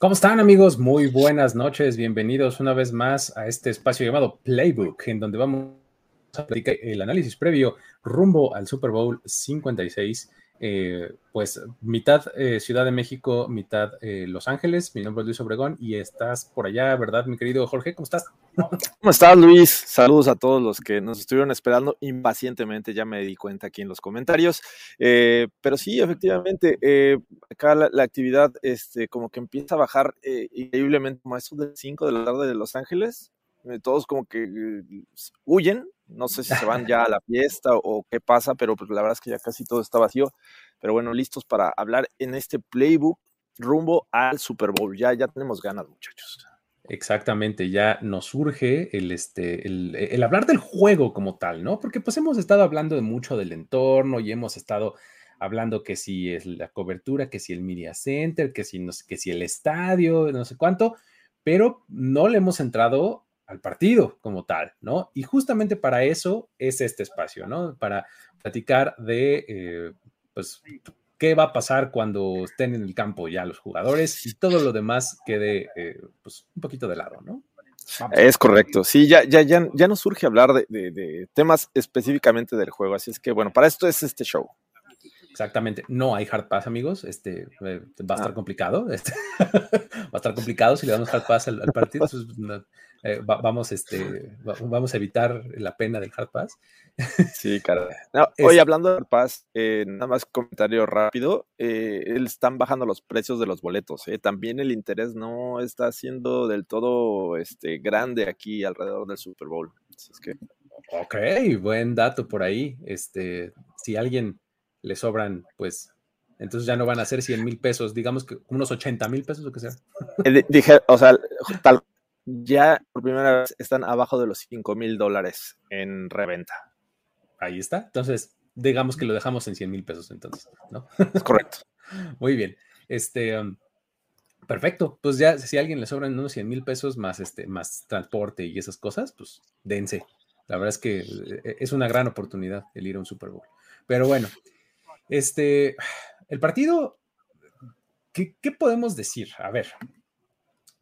¿Cómo están amigos? Muy buenas noches, bienvenidos una vez más a este espacio llamado Playbook, en donde vamos a platicar el análisis previo rumbo al Super Bowl 56. Eh, pues mitad eh, Ciudad de México, mitad eh, Los Ángeles. Mi nombre es Luis Obregón y estás por allá, ¿verdad, mi querido Jorge? ¿Cómo estás? ¿Cómo estás, Luis? Saludos a todos los que nos estuvieron esperando impacientemente, ya me di cuenta aquí en los comentarios. pero sí, efectivamente, acá la, actividad este, como que empieza a bajar increíblemente, como eso de 5 de la tarde de Los Ángeles. todos como que huyen, no sé si se van ya a la fiesta o qué pasa, pero pues la verdad es que ya casi todo está vacío. Pero bueno, listos para hablar en este playbook rumbo al Super Bowl. Ya, ya tenemos ganas, muchachos. Exactamente, ya nos surge el, este, el, hablar del juego como tal, ¿no? Porque pues hemos estado hablando de mucho del entorno y hemos estado hablando que si es la cobertura, que si el media center, que si, que si el estadio, no sé cuánto, pero no le hemos entrado al partido como tal, ¿no? Y justamente para eso es este espacio, ¿no? Para platicar de, eh, pues, qué va a pasar cuando estén en el campo ya los jugadores y todo lo demás quede, eh, pues, un poquito de lado, ¿no? Es correcto, sí, ya, ya, ya, ya nos surge hablar de, de, temas específicamente del juego, así es que bueno, para esto es este show. Exactamente, no hay hard pass, amigos. Este eh, va a estar ah. complicado. Este, va a estar complicado si le damos hard pass al, partido. Eh, vamos, este, vamos a evitar la pena del hard pass. Sí, cara. hoy hablando de hard pass, eh, nada más comentario rápido. están bajando los precios de los boletos. También el interés no está siendo del todo este, grande aquí alrededor del Super Bowl. es que... Ok, buen dato por ahí. Este, si alguien le sobran, pues, entonces ya no van a ser 100 mil pesos, digamos que unos 80 mil pesos o que sea. Eh, dije, o sea, tal, ya por primera vez están abajo de los 5 mil dólares en reventa. Ahí está. Entonces, digamos que lo dejamos en 100 mil pesos entonces, ¿no? Es correcto. Muy bien. Este, um, perfecto. Pues ya, si a alguien le sobran unos 100 mil pesos más, este, más transporte y esas cosas, pues dense. La verdad es que eh, es una gran oportunidad el ir a un Super Bowl. Pero bueno, este, el partido, ¿qué, podemos decir? A ver,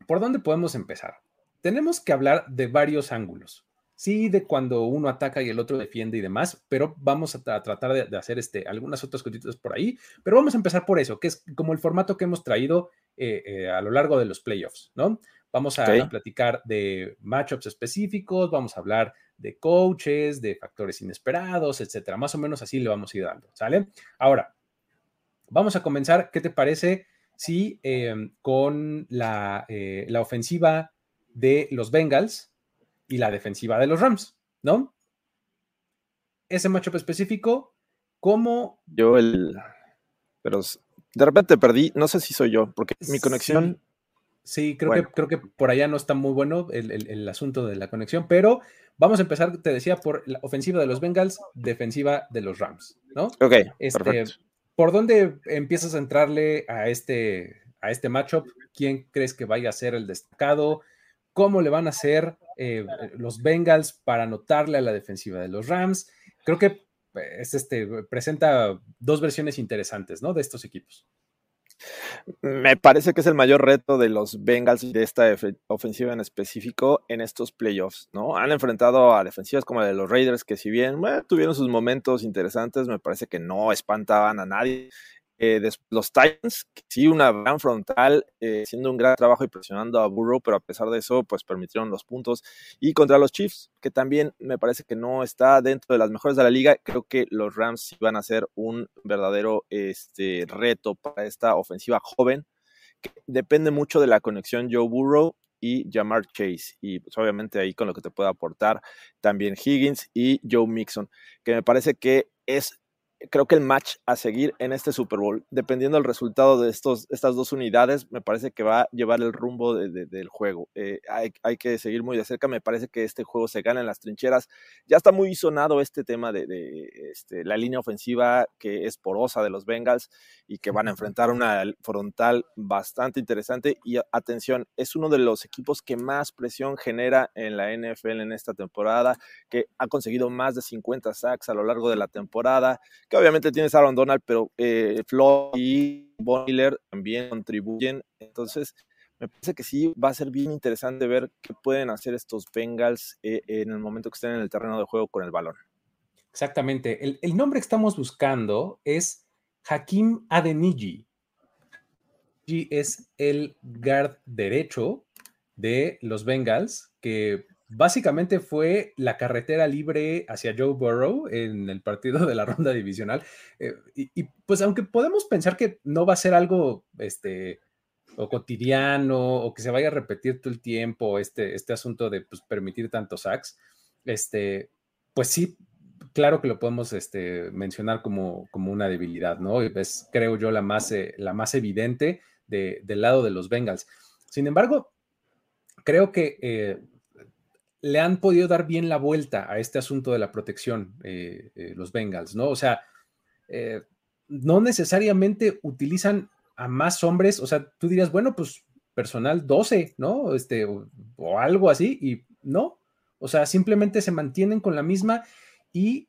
¿por dónde podemos empezar? Tenemos que hablar de varios ángulos. Sí, de cuando uno ataca y el otro defiende y demás, pero vamos a, tratar de, hacer este, algunas otras cositas por ahí. Pero vamos a empezar por eso, que es como el formato que hemos traído eh, eh, a lo largo de los playoffs, ¿no? Vamos a, platicar de matchups específicos, vamos a hablar de coaches, de factores inesperados, etcétera. Más o menos así le vamos a ir dando, ¿sale? Ahora, vamos a comenzar. ¿Qué te parece si em, con la, eh, la, ofensiva de los Bengals y la defensiva de los Rams, ¿no? Ese matchup específico, ¿cómo? Yo el. Pero de repente perdí, no sé si soy yo, porque mi conexión. Sí, creo, que, creo que por allá no está muy bueno el, asunto de la conexión, pero vamos a empezar, te decía, por la ofensiva de los Bengals, defensiva de los Rams, ¿no? Ok, este, ¿Por dónde empiezas a entrarle a este, a este matchup? ¿Quién crees que vaya a ser el destacado? ¿Cómo le van a hacer eh, los Bengals para anotarle a la defensiva de los Rams? Creo que es este, presenta dos versiones interesantes, ¿no? De estos equipos. Me parece que es el mayor reto de los Bengals y de esta ofensiva en específico en estos playoffs, ¿no? Han enfrentado a defensivas como la de los Raiders, que si bien tuvieron sus momentos interesantes, me parece que no espantaban a nadie. Eh, los Titans, sí, una gran frontal, eh, haciendo un gran trabajo y presionando a Burrow, pero a pesar de eso, pues permitieron los puntos. Y contra los Chiefs, que también me parece que no está dentro de las mejores de la liga, creo que los Rams van a ser un verdadero este, reto para esta ofensiva joven, depende mucho de la conexión Joe Burrow y Jamar Chase. Y pues obviamente ahí con lo que te puede aportar también Higgins y Joe Mixon, que me parece que es creo que el match a seguir en este Super Bowl, dependiendo del resultado de estos, estas dos unidades, me parece que va a llevar el rumbo del juego. Eh, hay, que seguir muy de cerca. Me parece que este juego se gana en las trincheras. Ya está muy sonado este tema de, este, la línea ofensiva que es porosa de los Bengals y que van a enfrentar una frontal bastante interesante. Y atención, es uno de los equipos que más presión genera en la NFL en esta temporada, que ha conseguido más de 50 sacks a lo largo de la temporada que obviamente tienes a Aaron Donald, pero eh, y Bonner también contribuyen. Entonces, me parece que sí va a ser bien interesante ver qué pueden hacer estos Bengals eh, en el momento que estén en el terreno de juego con el balón. Exactamente. El, el nombre que estamos buscando es Hakim Adeniji. Es el guard derecho de los Bengals, que básicamente fue la carretera libre hacia Joe Burrow en el partido de la ronda divisional. Eh, y, pues aunque podemos pensar que no va a ser algo este, o cotidiano o que se vaya a repetir todo el tiempo este, este asunto de pues, permitir tantos sacks, este, pues sí, claro que lo podemos este, mencionar como, como una debilidad, ¿no? Es, creo yo, la más, eh, la más evidente del lado de los Bengals. Sin embargo, creo que... Eh, le han podido dar bien la vuelta a este asunto de la protección, eh, eh, los Bengals, ¿no? O sea, eh, no necesariamente utilizan a más hombres, o sea, tú dirías, bueno, pues personal 12, ¿no? Este, o, algo así, y no, o sea, simplemente se mantienen con la misma y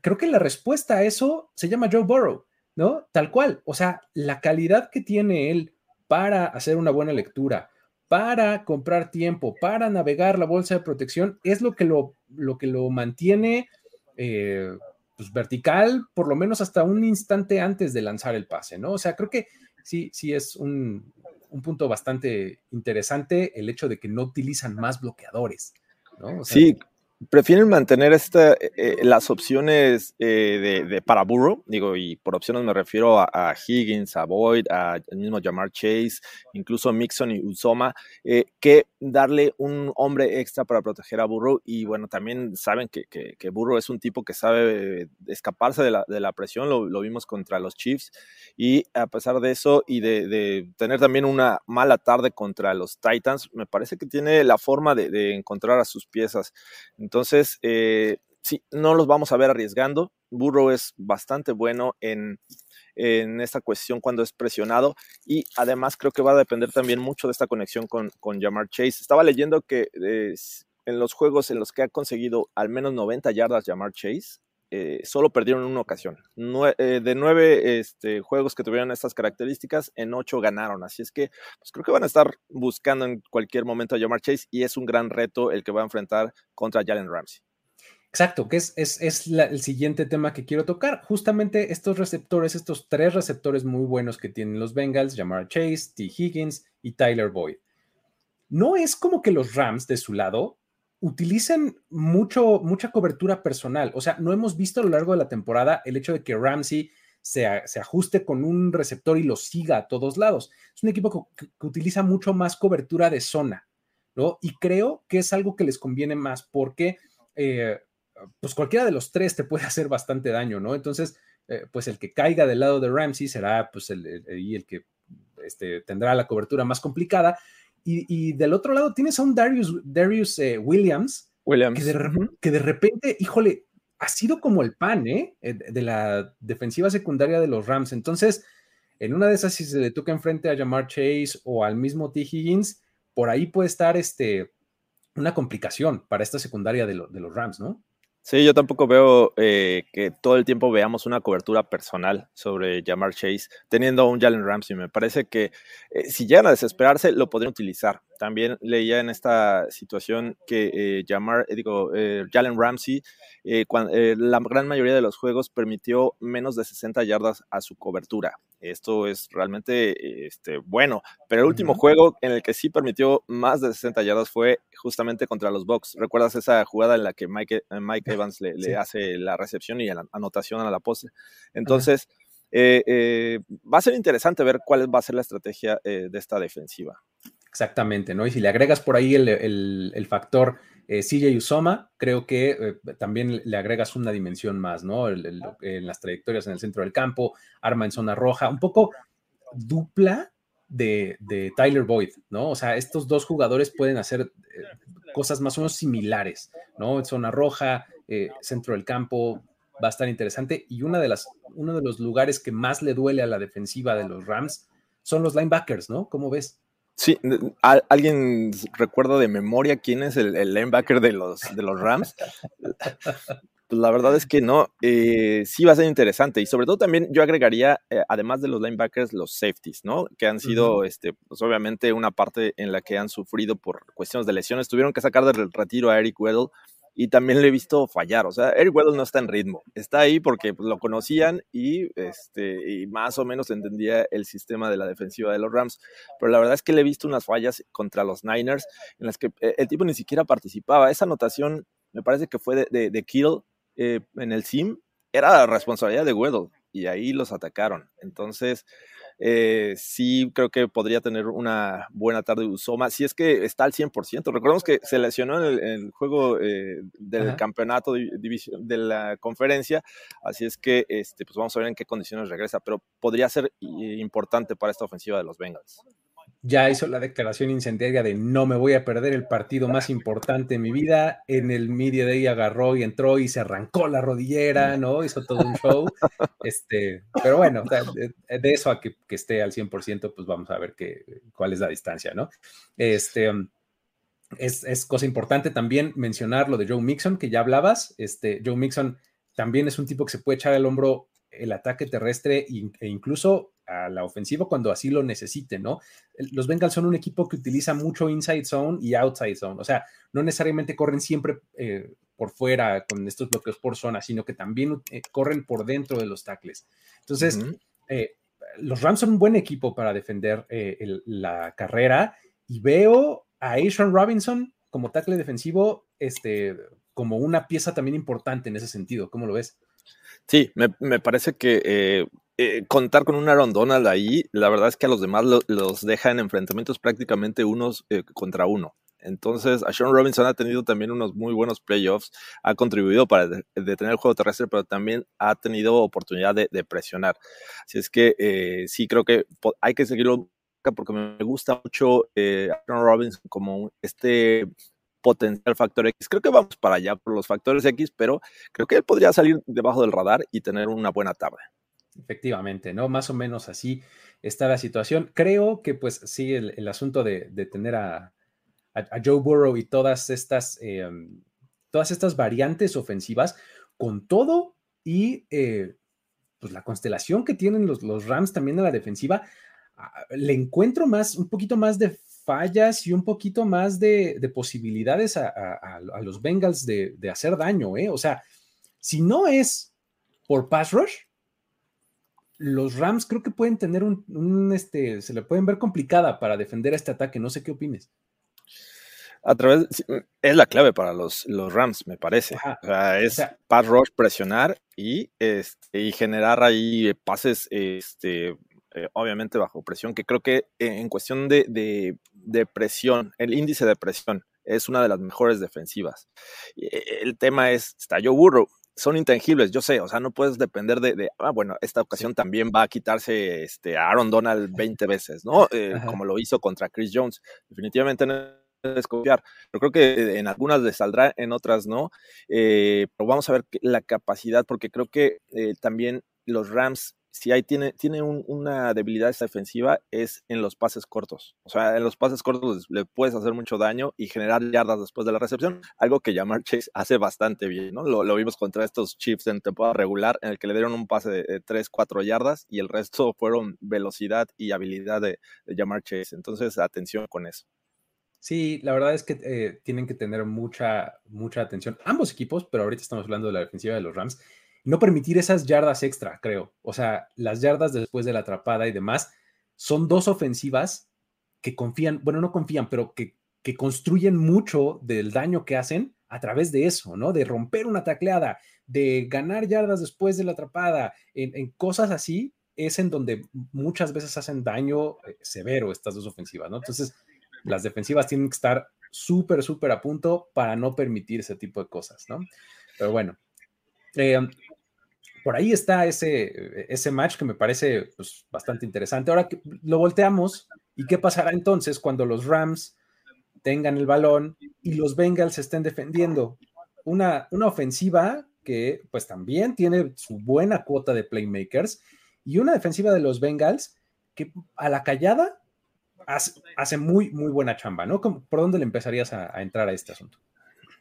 creo que la respuesta a eso se llama Joe Burrow, ¿no? Tal cual, o sea, la calidad que tiene él para hacer una buena lectura, para comprar tiempo, para navegar la bolsa de protección, es lo que lo, lo, que lo mantiene eh, pues, vertical, por lo menos hasta un instante antes de lanzar el pase, ¿no? O sea, creo que sí, sí es un, un punto bastante interesante el hecho de que no utilizan más bloqueadores, ¿no? sí, prefieren mantener esta, eh, eh, las opciones eh, de, para Burrow, digo, y por opciones me refiero a, Higgins, a Boyd, al mismo Jamar Chase, incluso Mixon y Uzoma, que darle un hombre extra para proteger a Burrow. Y bueno, también saben que, que, Burrow es un tipo que sabe escaparse de la, presión, lo, lo, vimos contra los Chiefs, y a pesar de eso y de, de, tener también una mala tarde contra los Titans, me parece que tiene la forma de, de encontrar a sus piezas. Entonces, eh, sí, no los vamos a ver arriesgando. Burrow es bastante bueno en, en esta cuestión cuando es presionado y además creo que va a depender también mucho de esta conexión con, con Jamar Chase. Estaba leyendo que eh, en los juegos en los que ha conseguido al menos 90 yardas Jamar Chase, eh, solo perdieron una ocasión. de nueve este, juegos que tuvieron estas características, en ocho ganaron. Así es que pues, creo que van a estar buscando en cualquier momento a Jamar Chase y es un gran reto el que va a enfrentar contra Jalen Ramsey. Exacto, que es, es, el siguiente tema que quiero tocar. Justamente estos receptores, estos tres receptores muy buenos que tienen los Bengals, Jamar Chase, T. Higgins y Tyler Boyd. No es como que los Rams de su lado utilicen mucho, mucha cobertura personal. O sea, no hemos visto a lo largo de la temporada el hecho de que Ramsey se, ajuste con un receptor y lo siga a todos lados. Es un equipo que, utiliza mucho más cobertura de zona, ¿no? Y creo que es algo que les conviene más porque, eh, pues cualquiera de los tres te puede hacer bastante daño, ¿no? Entonces, eh, pues el que caiga del lado de Ramsey será, pues, el, el que este, tendrá la cobertura más complicada y, del otro lado tienes a un Darius, Darius eh, Williams, Williams. Que, de, repente, híjole, ha sido como el pan ¿eh? eh de la defensiva secundaria de los Rams. Entonces, en una de esas, si se le toca enfrente a Jamar Chase o al mismo T. Higgins, por ahí puede estar este, una complicación para esta secundaria de, de los Rams, ¿no? Sí, yo tampoco veo eh, que todo el tiempo veamos una cobertura personal sobre Jamar Chase, teniendo un Jalen Ramsey. Me parece que eh, si llegan a desesperarse, lo podrían utilizar. También leía en esta situación que eh, Jamar, digo, Jalen Ramsey, la gran mayoría de los juegos permitió menos de 60 yardas a su cobertura. Esto es realmente este, bueno. Pero el último juego en el que sí permitió más de 60 yardas fue justamente contra los Bucks. ¿Recuerdas esa jugada en la que Mike, eh, Mike Evans le, hace la recepción y la anotación a la pose? Entonces, eh, eh, va a ser interesante ver cuál va a ser la estrategia de esta defensiva. Exactamente, ¿no? Y si le agregas por ahí el, factor eh, CJ Usoma, creo que también le agregas una dimensión más, ¿no? en las trayectorias en el centro del campo, arma en zona roja, un poco dupla de, de, Tyler Boyd, ¿no? O sea, estos dos jugadores pueden hacer cosas más o menos similares, ¿no? Zona roja, centro del campo, va a estar interesante. Y una de las, uno de los lugares que más le duele a la defensiva de los Rams son los linebackers, ¿no? ¿Cómo ves? Sí, ¿alguien recuerda de memoria quién es el, linebacker de los, de los Rams? Pues la verdad es que no, eh, sí va a ser interesante y sobre todo también yo agregaría, eh, además de los linebackers, los safeties, ¿no? Que han sido, este, pues obviamente una parte en la que han sufrido por cuestiones de lesiones, tuvieron que sacar del retiro a Eric Weddle y también le he visto fallar. O sea, Eric Weddle no está en ritmo. Está ahí porque pues, lo conocían y, este, y más o menos entendía el sistema de la defensiva de los Rams. Pero la verdad es que le he visto unas fallas contra los Niners en las que eh, el tipo ni siquiera participaba. Esa anotación me parece que fue de, de, Kill eh, en el SIM. Era responsabilidad de Weddle y ahí los atacaron. Entonces, eh, sí creo que podría tener una buena tarde Usoma, si es que está al 100%. Recordemos que se lesionó en el, juego eh, del campeonato de, de la conferencia, así es que este, pues vamos a ver en qué condiciones regresa, pero podría ser importante para esta ofensiva de los Bengals ya hizo la declaración incendiaria de no me voy a perder el partido más importante de mi vida. En el media day agarró y entró y se arrancó la rodillera, ¿no? Hizo todo un show. Este, pero bueno, de, eso a que, esté al 100%, pues vamos a ver qué, cuál es la distancia, ¿no? Este, es, es, cosa importante también mencionar lo de Joe Mixon, que ya hablabas. Este, Joe Mixon también es un tipo que se puede echar al hombro el ataque terrestre e incluso a la ofensiva cuando así lo necesite, ¿no? Los Bengals son un equipo que utiliza mucho inside zone y outside zone, o sea, no necesariamente corren siempre eh, por fuera con estos bloqueos por zona, sino que también eh, corren por dentro de los tackles. Entonces, eh, los Rams son un buen equipo para defender la carrera y veo a Asian Robinson como tackle defensivo, este, como una pieza también importante en ese sentido. ¿Cómo lo ves? Sí, me, parece que eh, eh, contar con un Aaron Donald ahí, la verdad es que a los demás los deja en enfrentamientos prácticamente unos eh, contra uno. Entonces, a Sean Robinson ha tenido también unos muy buenos playoffs, ha contribuido para detener el juego terrestre, pero también ha tenido oportunidad de, presionar. Así es que sí creo que hay que seguirlo porque me gusta mucho eh, Aaron Robinson como este potencial factor X. Creo que vamos para allá por los factores X, pero creo que él podría salir debajo del radar y tener una buena tarde. Efectivamente, ¿no? Más o menos así está la situación. Creo que pues sí, el, asunto de, tener a, Joe Burrow y todas estas, em, todas estas variantes ofensivas, con todo y eh, pues la constelación que tienen los, Rams también a la defensiva, le encuentro más, un poquito más de fallas y un poquito más de, posibilidades a, los Bengals de, hacer daño, ¿eh? O sea, si no es por pass rush, los Rams creo que pueden tener un, este, se le pueden ver complicada para defender este ataque. No sé qué opines. A través, es la clave para los, los Rams, me parece. O sea, es pass rush, presionar y, este, y generar ahí pases este, eh, obviamente bajo presión, que creo que en cuestión de, de, presión, el índice de presión es una de las mejores defensivas. Eh, el tema es, está Joe Burrow, son intangibles, yo sé, o sea, no puedes depender de, ah, bueno, esta ocasión también va a quitarse este, a Aaron Donald 20 veces, ¿no? Eh, como lo hizo contra Chris Jones. Definitivamente no es confiar. Pero creo que en algunas le saldrá, en otras no. pero vamos a ver la capacidad, porque creo que también los Rams si hay, tiene, tiene una debilidad esta defensiva es en los pases cortos. O sea, en los pases cortos le puedes hacer mucho daño y generar yardas después de la recepción, algo que Jamar Chase hace bastante bien, ¿no? Lo, vimos contra estos Chiefs en temporada regular, en el que le dieron un pase de, 3, 4 yardas y el resto fueron velocidad y habilidad de, de Jamar Chase. Entonces, atención con eso. Sí, la verdad es que eh, tienen que tener mucha, mucha atención ambos equipos, pero ahorita estamos hablando de la defensiva de los Rams no permitir esas yardas extra, creo. O sea, las yardas después de la atrapada y demás, son dos ofensivas que confían, bueno, no confían, pero que, que construyen mucho del daño que hacen a través de eso, ¿no? De romper una tacleada, de ganar yardas después de la atrapada, en, cosas así, es en donde muchas veces hacen daño eh, severo estas dos ofensivas, ¿no? Entonces, las defensivas tienen que estar súper, súper a punto para no permitir ese tipo de cosas, ¿no? Pero bueno, eh, por ahí está ese, ese match que me parece pues, bastante interesante. Ahora que lo volteamos, ¿y qué pasará entonces cuando los Rams tengan el balón y los Bengals estén defendiendo? Una, una ofensiva que pues también tiene su buena cuota de playmakers y una defensiva de los Bengals que a la callada hace, muy, muy buena chamba, ¿no? ¿Por dónde le empezarías a entrar a este asunto?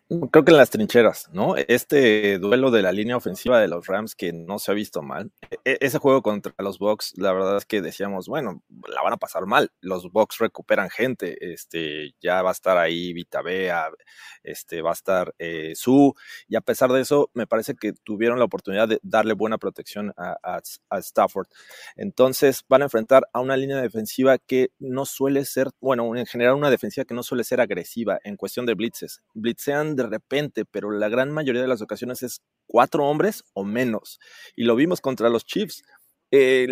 Creo que en las trincheras, ¿no? Este duelo de la línea ofensiva de los Rams que no se ha visto mal. E, ese juego contra los Bucks, la verdad es que decíamos, bueno, la van a pasar mal. Los Bucks recuperan gente. Este, ya va a estar ahí Vita Bea, este, va a estar eh, Su. Y a pesar de eso, me parece que tuvieron la oportunidad de darle buena protección a, a Stafford. Entonces, van a enfrentar a una línea defensiva que no suele ser, bueno, en general una defensiva que no suele ser agresiva en cuestión de blitzes. Blitzean de repente, pero la gran mayoría de las ocasiones es cuatro hombres o menos. Y lo vimos contra los Chiefs. Eh,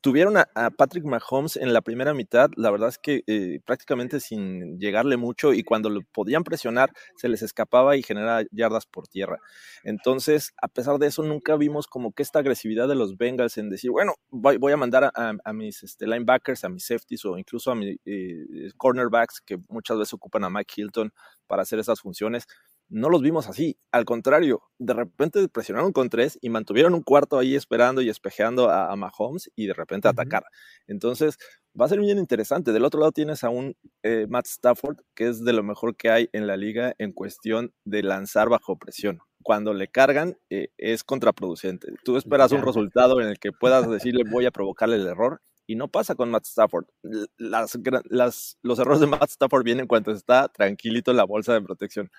tuvieron a, Patrick Mahomes en la primera mitad, la verdad es que eh, prácticamente sin llegarle mucho y cuando lo podían presionar se les escapaba y generaba yardas por tierra. Entonces, a pesar de eso, nunca vimos como que esta agresividad de los Bengals en decir, bueno, voy, a mandar a, mis este, linebackers, a mis safeties o incluso a mis eh, cornerbacks que muchas veces ocupan a Mike Hilton para hacer esas funciones no los vimos así. Al contrario, de repente presionaron con tres y mantuvieron un cuarto ahí esperando y espejeando a, Mahomes y de repente atacar. Entonces, va a ser bien interesante. Del otro lado tienes a un eh, Matt Stafford, que es de lo mejor que hay en la liga en cuestión de lanzar bajo presión. Cuando le cargan, eh, es contraproducente. Tú esperas un resultado en el que puedas decirle voy a provocarle el error y no pasa con Matt Stafford. Las, los errores de Matt Stafford vienen cuando está tranquilito en la bolsa de protección.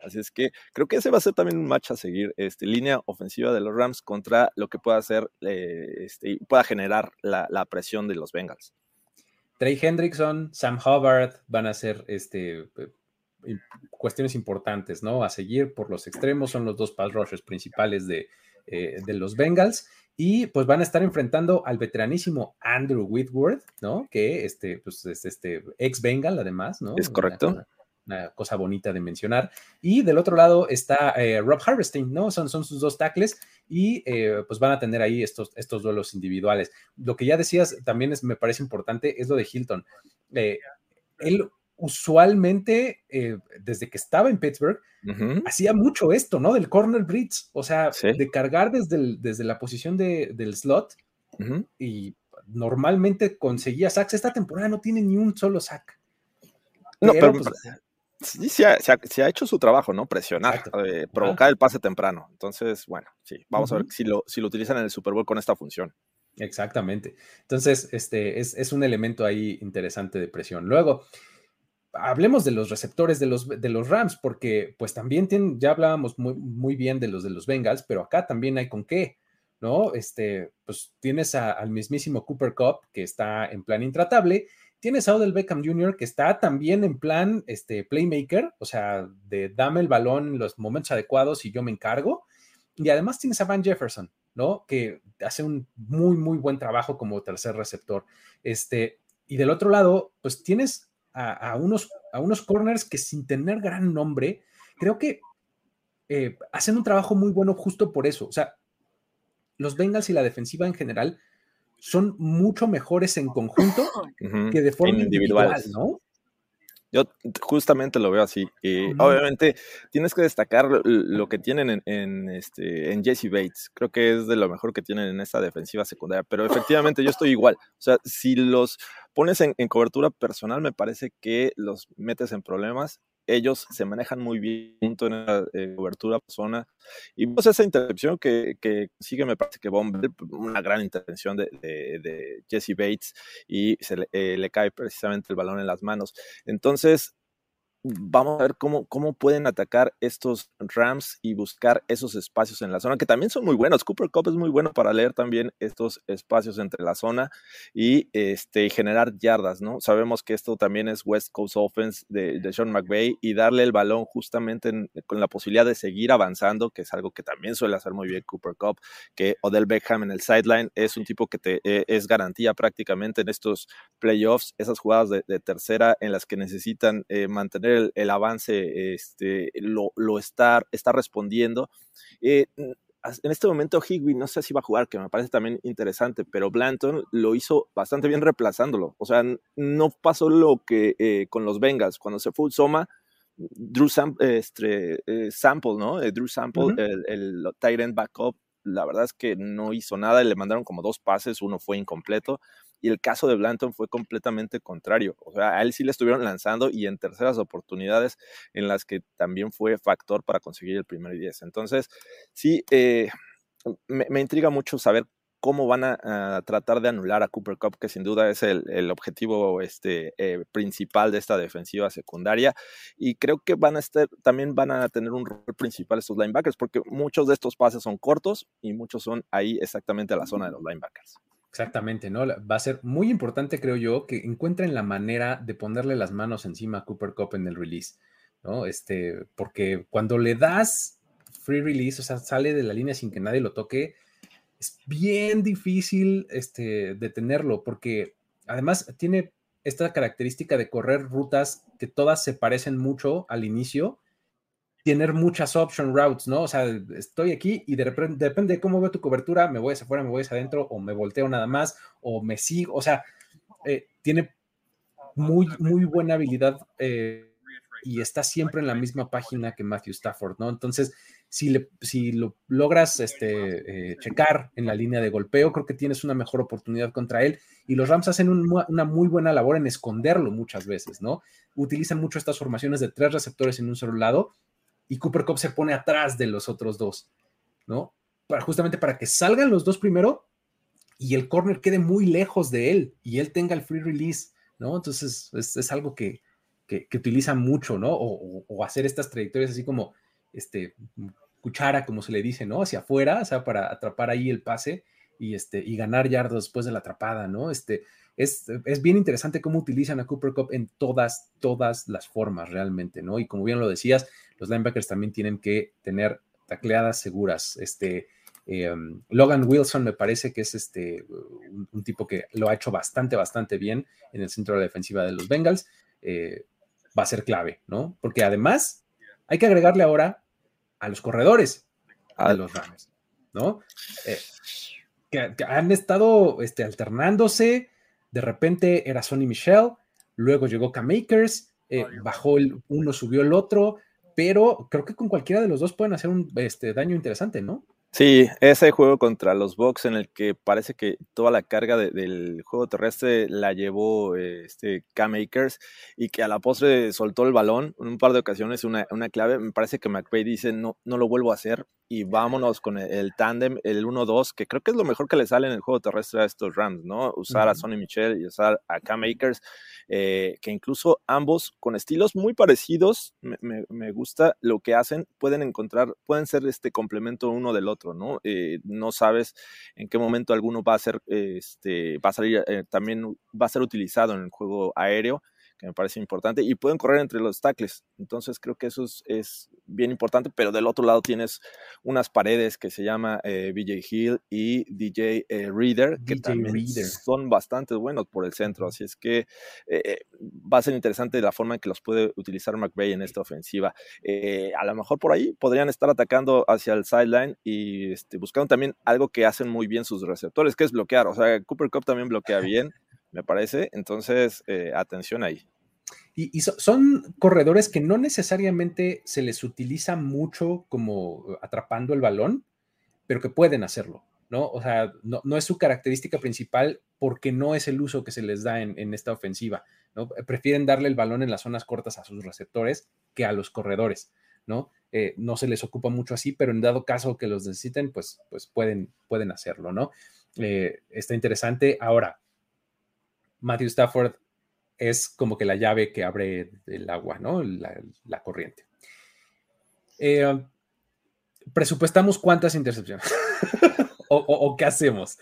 Así es que creo que ese va a ser también un match a seguir, este, línea ofensiva de los Rams contra lo que pueda hacer, eh, este, pueda generar la, presión de los Bengals. Trey Hendrickson, Sam Hubbard van a ser este, cuestiones importantes, ¿no? A seguir por los extremos, son los dos pass rushers principales de, eh, de los Bengals. Y pues van a estar enfrentando al veteranísimo Andrew Whitworth, ¿no? Que este, pues, es este ex Bengal, además, ¿no? Es correcto una cosa bonita de mencionar. Y del otro lado está eh, Rob Harvesting, ¿no? Son, son sus dos tackles y eh, pues van a tener ahí estos, estos duelos individuales. Lo que ya decías también es, me parece importante es lo de Hilton. Eh, él usualmente, desde que estaba en Pittsburgh, hacía mucho esto, ¿no? Del corner blitz, o sea, de cargar desde, desde la posición del slot y normalmente conseguía sacks. Esta temporada no tiene ni un solo sack. No, pero, pues, sí, se ha, hecho su trabajo, ¿no? Presionar, eh, provocar el pase temprano. Entonces, bueno, sí, vamos a ver si lo, si lo utilizan en el Super Bowl con esta función. Exactamente. Entonces, este es, un elemento ahí interesante de presión. Luego, hablemos de los receptores de los, de los Rams, porque pues también tienen, ya hablábamos muy, muy, bien de los de los Bengals, pero acá también hay con qué, ¿no? Este, pues tienes al mismísimo Cooper Cup, que está en plan intratable, Tienes a Odell Beckham Jr., que está también en plan este, playmaker, o sea, de dame el balón en los momentos adecuados y yo me encargo. Y además tienes a Van Jefferson, ¿no? Que hace un muy, muy buen trabajo como tercer receptor. Este, y del otro lado, pues tienes a, unos, a unos corners que sin tener gran nombre, creo que eh, hacen un trabajo muy bueno justo por eso. O sea, los Bengals y la defensiva en general son mucho mejores en conjunto que de forma individual, ¿no? Yo justamente lo veo así. Y Obviamente tienes que destacar lo que tienen en, este, en Jesse Bates. Creo que es de lo mejor que tienen en esta defensiva secundaria. Pero efectivamente yo estoy igual. O sea, si los pones en, en cobertura personal, me parece que los metes en problemas ellos se manejan muy bien en la eh, cobertura zona. Y pues esa intercepción que, que sigue, me parece que Bomber, una gran intervención de, de, Jesse Bates y se le, eh, le, cae precisamente el balón en las manos. Entonces, vamos a ver cómo, cómo pueden atacar estos Rams y buscar esos espacios en la zona, que también son muy buenos. Cooper Cup es muy bueno para leer también estos espacios entre la zona y este, generar yardas, ¿no? Sabemos que esto también es West Coast Offense de, de Sean McVay y darle el balón justamente con la posibilidad de seguir avanzando, que es algo que también suele hacer muy bien Cooper Cup, que Odell Beckham en el sideline es un tipo que te, eh, es garantía prácticamente en estos playoffs, esas jugadas de, tercera en las que necesitan eh, mantener el, avance este, lo, lo está, está respondiendo. Eh, en este momento Higby no sé si va a jugar, que me parece también interesante, pero Blanton lo hizo bastante bien reemplazándolo. O sea, no pasó lo que eh, con los Bengals, cuando se fue Soma, Drew este, eh, Sample, ¿no? Drew Sample, el, el tight end backup, la verdad es que no hizo nada, le mandaron como dos pases, uno fue incompleto. Y el caso de Blanton fue completamente contrario. O sea, a él sí le estuvieron lanzando y en terceras oportunidades en las que también fue factor para conseguir el primer 10. Entonces, sí, eh, me, intriga mucho saber cómo van a, tratar de anular a Cooper Cup, que sin duda es el, objetivo este, eh, principal de esta defensiva secundaria. Y creo que van a estar, también van a tener un rol principal estos linebackers, porque muchos de estos pases son cortos y muchos son ahí exactamente a la zona de los linebackers. Exactamente, ¿no? Va a ser muy importante, creo yo, que encuentren la manera de ponerle las manos encima a Cooper Cup en el release, ¿no? Este, porque cuando le das free release, o sea, sale de la línea sin que nadie lo toque, es bien difícil este, detenerlo, porque además tiene esta característica de correr rutas que todas se parecen mucho al inicio tener muchas option routes, ¿no? O sea, estoy aquí y de repente, depende de cómo veo tu cobertura, me voy hacia afuera, me voy hacia adentro, o me volteo nada más, o me sigo, o sea, eh, tiene muy, muy buena habilidad eh, y está siempre en la misma página que Matthew Stafford, ¿no? Entonces, si, le, si lo logras este, eh, checar en la línea de golpeo, creo que tienes una mejor oportunidad contra él. Y los Rams hacen una muy buena labor en esconderlo muchas veces, ¿no? Utilizan mucho estas formaciones de tres receptores en un solo lado y Cooper Cup se pone atrás de los otros dos, ¿no? Para, justamente para que salgan los dos primero y el corner quede muy lejos de él y él tenga el free release, ¿no? Entonces es, algo que, que, utilizan mucho, ¿no? O, hacer estas trayectorias así como, este, cuchara, como se le dice, ¿no? Hacia afuera, o sea, para atrapar ahí el pase y, este, y ganar yardas después de la atrapada, ¿no? Este, es, bien interesante cómo utilizan a Cooper Cup en todas, todas las formas realmente, ¿no? Y como bien lo decías, los linebackers también tienen que tener tacleadas seguras. Este, em, Logan Wilson me parece que es este, un, tipo que lo ha hecho bastante, bastante bien en el centro de la defensiva de los Bengals. Eh, va a ser clave, ¿no? Porque además hay que agregarle ahora a los corredores a los Rams, ¿no? Eh, que, han estado este, alternándose, de repente era Sonny Michel, luego llegó K-Makers, eh, bajó el uno, subió el otro, pero creo que con cualquiera de los dos pueden hacer un este, daño interesante, ¿no? Sí, ese juego contra los Bucks en el que parece que toda la carga del juego terrestre la llevó este K-Makers y que a la postre soltó el balón en un par de ocasiones, una, una clave. Me parece que McVay dice: no, no lo vuelvo a hacer y vámonos con el, tándem, el 1-2, que creo que es lo mejor que le sale en el juego terrestre a estos Rams, ¿no? Usar a Sonny Michel y usar a Cam Akers, eh, que incluso ambos con estilos muy parecidos, me, me, gusta lo que hacen, pueden encontrar, pueden ser este complemento uno del otro, ¿no? Eh, no sabes en qué momento alguno va a ser, este, va a salir, eh, también va a ser utilizado en el juego aéreo que me parece importante, y pueden correr entre los tackles. Entonces creo que eso es, bien importante, pero del otro lado tienes unas paredes que se llama eh, BJ Hill y DJ eh, Reader, que también son bastante buenos por el centro. Así es que eh, va a ser interesante la forma en que los puede utilizar McVeigh en esta ofensiva. a lo mejor por ahí podrían estar atacando hacia el sideline y este, buscando también algo que hacen muy bien sus receptores, que es bloquear. O sea, Cooper Cup también bloquea bien me parece. Entonces, eh, atención ahí. Y, son corredores que no necesariamente se les utiliza mucho como atrapando el balón, pero que pueden hacerlo, ¿no? O sea, no, es su característica principal porque no es el uso que se les da en, esta ofensiva, ¿no? Prefieren darle el balón en las zonas cortas a sus receptores que a los corredores, ¿no? Eh, no se les ocupa mucho así, pero en dado caso que los necesiten, pues, pues pueden, hacerlo, ¿no? Eh, está interesante. Ahora, Matthew Stafford es como que la llave que abre el agua, ¿no? La, corriente. Eh, presupuestamos cuántas intercepciones o, qué hacemos.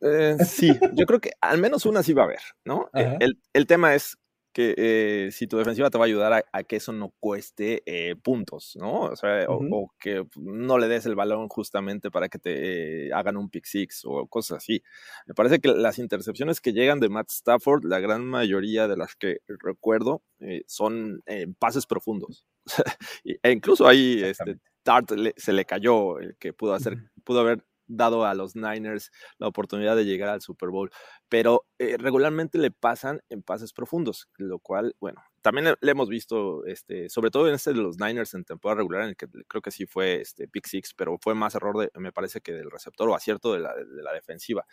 Eh, sí, yo creo que al menos una sí va a haber, ¿no? El, el, tema es que eh, si tu defensiva te va a ayudar a, que eso no cueste eh, puntos, ¿no? O sea, o, que no le des el balón justamente para que te hagan un pick six o cosas así. Me parece que las intercepciones que llegan de Matt Stafford, la gran mayoría de las que recuerdo, eh, son pases profundos. e incluso ahí este, Tart se le cayó, el que pudo hacer, pudo haber dado a los Niners la oportunidad de llegar al Super Bowl, pero eh, regularmente le pasan en pases profundos, lo cual, bueno, también le hemos visto, este, sobre todo en este de los Niners en temporada regular, en el que creo que sí fue este, pick six, pero fue más error, de, me parece que del receptor o acierto de la, de la defensiva.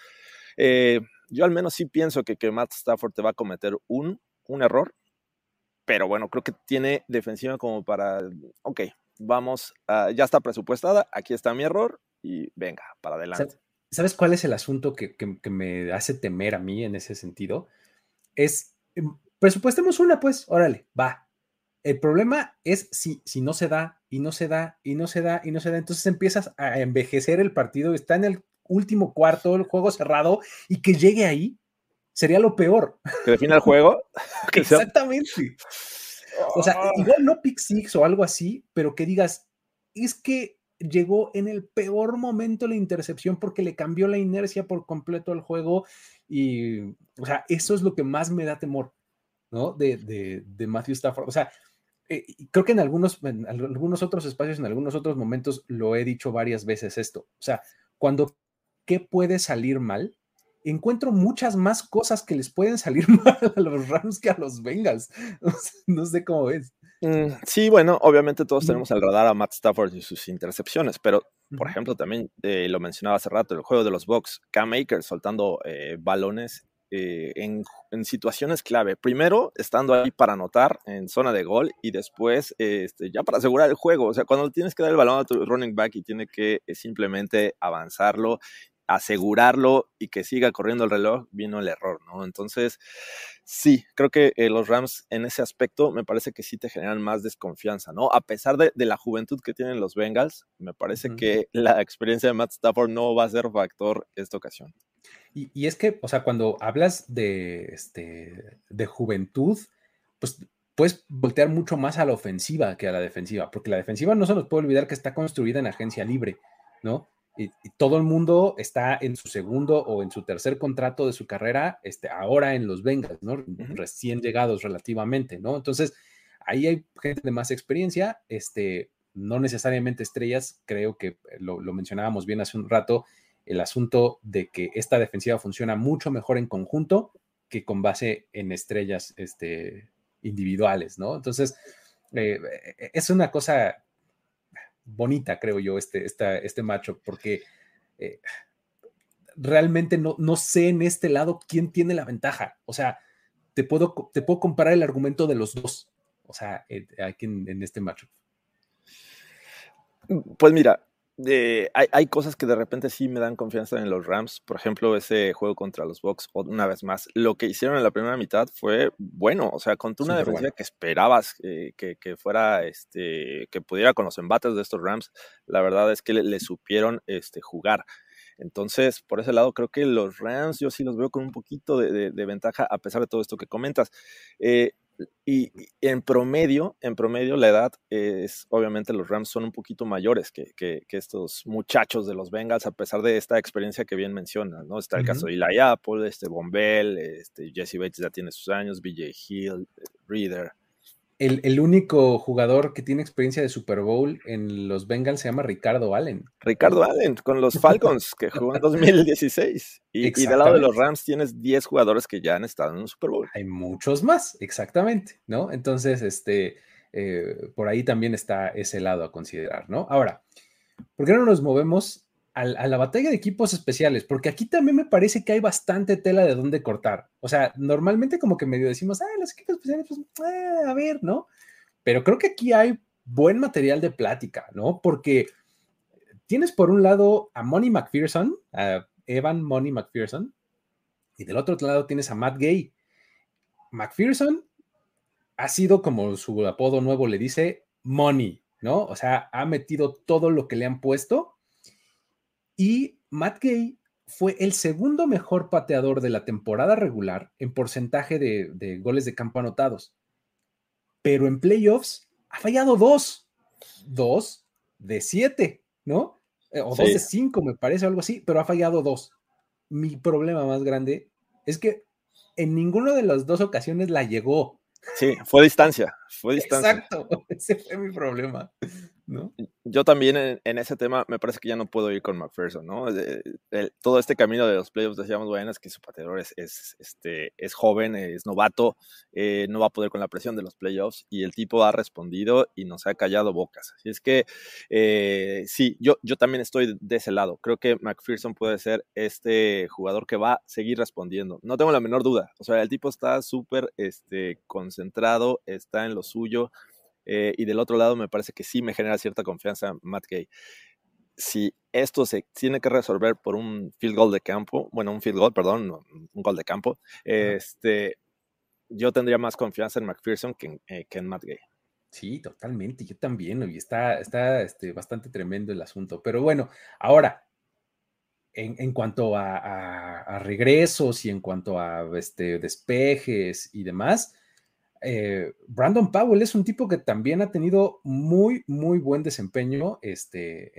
Eh, yo al menos sí pienso que, que Matt Stafford te va a cometer un, un error, pero bueno, creo que tiene defensiva como para, ok, vamos, ya está presupuestada, aquí está mi error, y venga, para adelante. ¿Sabes cuál es el asunto que, me hace temer a mí en ese sentido? Es, em, presupuestemos una, pues, órale, va. El problema es si, si no se da y no se da y no se da y no se da, entonces empiezas a envejecer el partido, está en el último cuarto, el juego cerrado y que llegue ahí sería lo peor. Que defina el juego. Exactamente. O sea, ah. igual no pick six o algo así, pero que digas, es que llegó en el peor momento la intercepción porque le cambió la inercia por completo al juego y, o sea, eso es lo que más me da temor, ¿no? De, de, Matthew Stafford. O sea, eh, creo que en algunos, algunos otros espacios, en algunos otros momentos, lo he dicho varias veces esto. O sea, cuando, ¿qué puede salir mal? encuentro muchas más cosas que les pueden salir mal a los Rams que a los Bengals. No sé, cómo ves. Mm, sí, bueno, obviamente todos tenemos al radar a Matt Stafford y sus intercepciones, pero por ejemplo, también eh, lo mencionaba hace rato, el juego de los Bucks, Cam Akers soltando eh, balones eh, en, situaciones clave. Primero, estando ahí para anotar en zona de gol y después este, ya para asegurar el juego. O sea, cuando tienes que dar el balón a tu running back y tiene que simplemente avanzarlo asegurarlo y que siga corriendo el reloj, vino el error, ¿no? Entonces, sí, creo que eh, los Rams en ese aspecto me parece que sí te generan más desconfianza, ¿no? A pesar de, la juventud que tienen los Bengals, me parece que la experiencia de Matt Stafford no va a ser factor esta ocasión. Y, es que, o sea, cuando hablas de, este, de juventud, pues puedes voltear mucho más a la ofensiva que a la defensiva, porque la defensiva no se nos puede olvidar que está construida en agencia libre, ¿no? Y, todo el mundo está en su segundo o en su tercer contrato de su carrera, este, ahora en los Bengals, ¿no? Recién llegados relativamente, ¿no? Entonces, ahí hay gente de más experiencia, este, no necesariamente estrellas, creo que lo, mencionábamos bien hace un rato, el asunto de que esta defensiva funciona mucho mejor en conjunto que con base en estrellas este, individuales, ¿no? Entonces, eh, es una cosa bonita, creo yo, este, este macho, porque eh, realmente no, no sé en este lado quién tiene la ventaja. O sea, te puedo, te puedo comparar el argumento de los dos, o sea, aquí en, en este macho. Pues mira, hay, cosas que de repente sí me dan confianza en los Rams. Por ejemplo, ese juego contra los Bucks, una vez más. Lo que hicieron en la primera mitad fue bueno. O sea, contra una defensiva que esperabas que, fuera, este, que pudiera con los embates de estos Rams, la verdad es que le, supieron este, jugar. Entonces, por ese lado, creo que los Rams yo sí los veo con un poquito de, ventaja, a pesar de todo esto que comentas. Eh, y, en promedio, en promedio la edad es, obviamente los Rams son un poquito mayores que, que, estos muchachos de los Bengals, a pesar de esta experiencia que bien mencionas, ¿no? Está el caso de Eli Apple, este Bombell, este Jesse Bates ya tiene sus años, BJ Hill, Reader, el, único jugador que tiene experiencia de Super Bowl en los Bengals se llama Ricardo Allen. Ricardo Allen, con los Falcons, que jugó en 2016. Y, y, del lado de los Rams tienes 10 jugadores que ya han estado en un Super Bowl. Hay muchos más, exactamente, ¿no? Entonces, este, eh, por ahí también está ese lado a considerar, ¿no? Ahora, ¿por qué no nos movemos a, la batalla de equipos especiales, porque aquí también me parece que hay bastante tela de dónde cortar. O sea, normalmente como que medio decimos, ah, los equipos especiales, pues, eh, a ver, ¿no? Pero creo que aquí hay buen material de plática, ¿no? Porque tienes por un lado a Money McPherson, a Evan Money McPherson, Y del otro lado tienes a Matt Gay. McPherson ha sido, como su apodo nuevo le dice, money, ¿no? O sea, ha metido todo lo que le han puesto. Y Matt Gay fue el segundo mejor pateador de la temporada regular en porcentaje de, goles de campo anotados. Pero en playoffs ha fallado dos. Dos de siete, ¿no? Eh, o dos de cinco, me parece, algo así, pero ha fallado dos. Mi problema más grande es que en ninguna de las dos ocasiones la llegó. Sí, fue distancia, fue distancia. Exacto, ese fue mi problema. Yo también en, ese tema me parece que ya no puedo ir con McPherson, ¿no? todo este camino de los playoffs, decíamos, bueno, es que su pateador es, este, es joven, es novato, eh, no va a poder con la presión de los playoffs y el tipo ha respondido y nos ha callado bocas. Así es que eh, sí, yo, yo también estoy de ese lado. Creo que McPherson puede ser este jugador que va a seguir respondiendo. No tengo la menor duda. O sea, el tipo está súper este, concentrado, está en lo suyo. Eh, y del otro lado me parece que sí me genera cierta confianza Matt Gay. Si esto se tiene que resolver por un field goal de campo, bueno, un field goal, perdón, un gol de campo, este, yo tendría más confianza en McPherson que en, eh, que en Matt Gay. Sí, totalmente, yo también, y está, está este, bastante tremendo el asunto. Pero bueno, ahora, en, en cuanto a, a, a, regresos y en cuanto a este, despejes y demás, eh, Brandon Powell es un tipo que también ha tenido muy, muy buen desempeño este,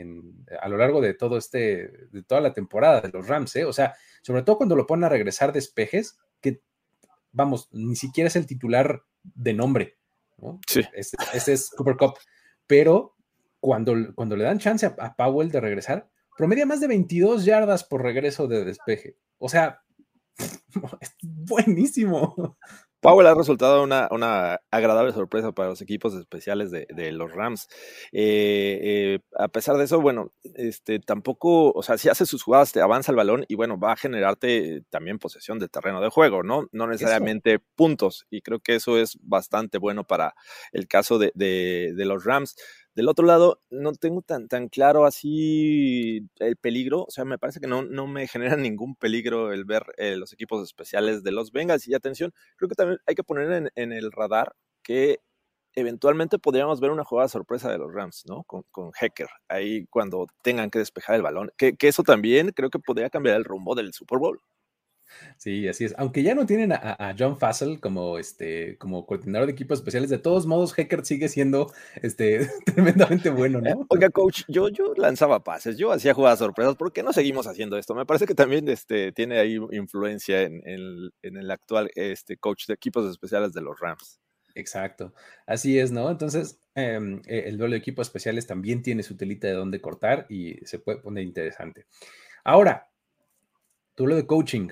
a lo largo de todo este, de toda la temporada de los Rams, ¿eh? o sea, sobre todo cuando lo ponen a regresar despejes, que vamos, ni siquiera es el titular de nombre, ¿no? Sí. Ese, es Cooper Cup, pero cuando, cuando le dan chance a, a Powell de regresar, promedia más de 22 yardas por regreso de despeje, o sea, es buenísimo. Powell ha resultado una, una, agradable sorpresa para los equipos especiales de, los Rams. Eh, eh, a pesar de eso, bueno, este, tampoco, o sea, si hace sus jugadas, te avanza el balón y bueno, va a generarte también posesión de terreno de juego, ¿no? No necesariamente puntos. Y creo que eso es bastante bueno para el caso de, de los Rams. Del otro lado, no tengo tan, tan claro así el peligro, o sea, me parece que no, no me genera ningún peligro el ver eh, los equipos especiales de los Bengals. Y atención, creo que también hay que poner en, el radar que eventualmente podríamos ver una jugada sorpresa de los Rams, ¿no? Con, con Hacker, ahí cuando tengan que despejar el balón. Que, que, eso también creo que podría cambiar el rumbo del Super Bowl. Sí, así es. Aunque ya no tienen a, John Fassel como este, como coordinador de equipos especiales, de todos modos, Hacker sigue siendo este tremendamente bueno, ¿no? Oiga, coach, yo, yo lanzaba pases, yo hacía jugadas sorpresas. ¿Por qué no seguimos haciendo esto? Me parece que también este, tiene ahí influencia en, el actual este, coach de equipos especiales de los Rams. Exacto, así es, ¿no? Entonces, em, e, el duelo de equipos especiales también tiene su telita de dónde cortar y se puede poner interesante. Ahora, tú lo de coaching,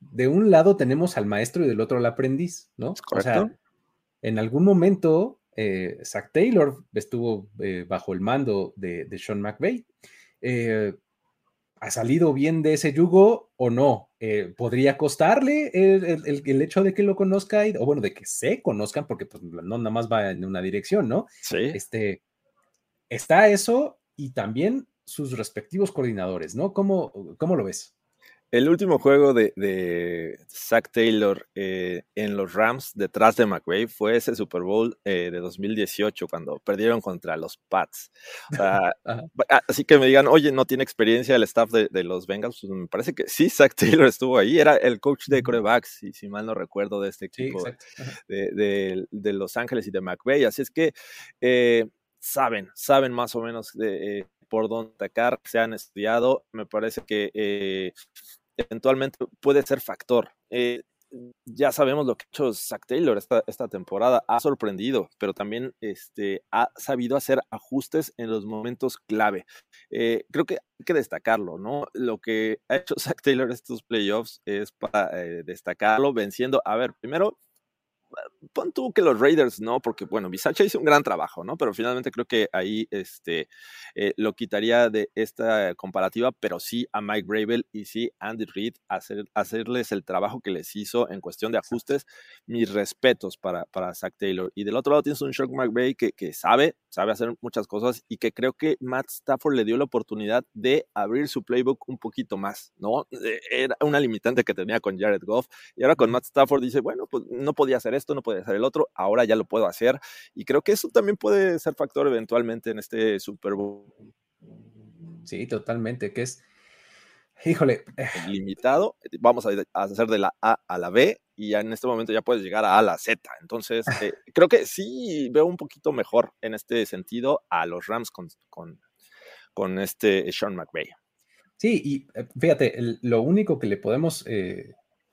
de un lado tenemos al maestro y del otro al aprendiz, ¿no? O sea, en algún momento eh, Zach Taylor estuvo eh, bajo el mando de, Sean McVay. Eh, ¿Ha salido bien de ese yugo o no? ¿Podría costarle el, hecho de que lo conozca o bueno, de que se conozcan, porque pues, no nada más va en una dirección, ¿no? Sí. Este, está eso y también sus respectivos coordinadores, ¿no? ¿Cómo, cómo lo ves? El último juego de, de Zach Taylor eh, en los Rams detrás de McVay fue ese Super Bowl eh, de 2018 cuando perdieron contra los Pats. así que me digan, oye, no tiene experiencia el staff de, los Bengals. Pues me parece que sí, Zach Taylor estuvo ahí. Era el coach de corebacks, si, si mal no recuerdo, de este equipo de, de, Los Ángeles y de McVay. Así es que eh, saben, saben más o menos de por dónde atacar, se han estudiado. Me parece que eventualmente puede ser factor. Eh, ya sabemos lo que ha hecho Zach Taylor esta, esta temporada, ha sorprendido, pero también este, ha sabido hacer ajustes en los momentos clave. Eh, creo que hay que destacarlo, ¿no? Lo que ha hecho Zach Taylor estos playoffs es para eh, destacarlo, venciendo, a ver, primero, pon tú que los Raiders no, porque bueno, Bisacha hizo un gran trabajo, ¿no? Pero finalmente creo que ahí este, eh, lo quitaría de esta comparativa, pero sí a Mike Bravel y sí a Andy Reid hacer, hacerles el trabajo que les hizo en cuestión de ajustes. Mis respetos para, para Zach Taylor. Y del otro lado tienes un Sean McVay que, que sabe, sabe hacer muchas cosas y que creo que Matt Stafford le dio la oportunidad de abrir su playbook un poquito más, ¿no? Eh, era una limitante que tenía con Jared Goff y ahora con Matt Stafford dice, bueno, pues no podía hacer esto, no podía hacer el otro, ahora ya lo puedo hacer. Y creo que eso también puede ser factor eventualmente en este Super Bowl. Sí, totalmente, que es, híjole. Eh. Limitado, vamos a hacer de la A a la B y ya en este momento ya puedes llegar a, a la Z. Entonces, eh, creo que sí veo un poquito mejor en este sentido a los Rams con, con, con este Sean McVay. Sí, y eh, fíjate, lo único que le podemos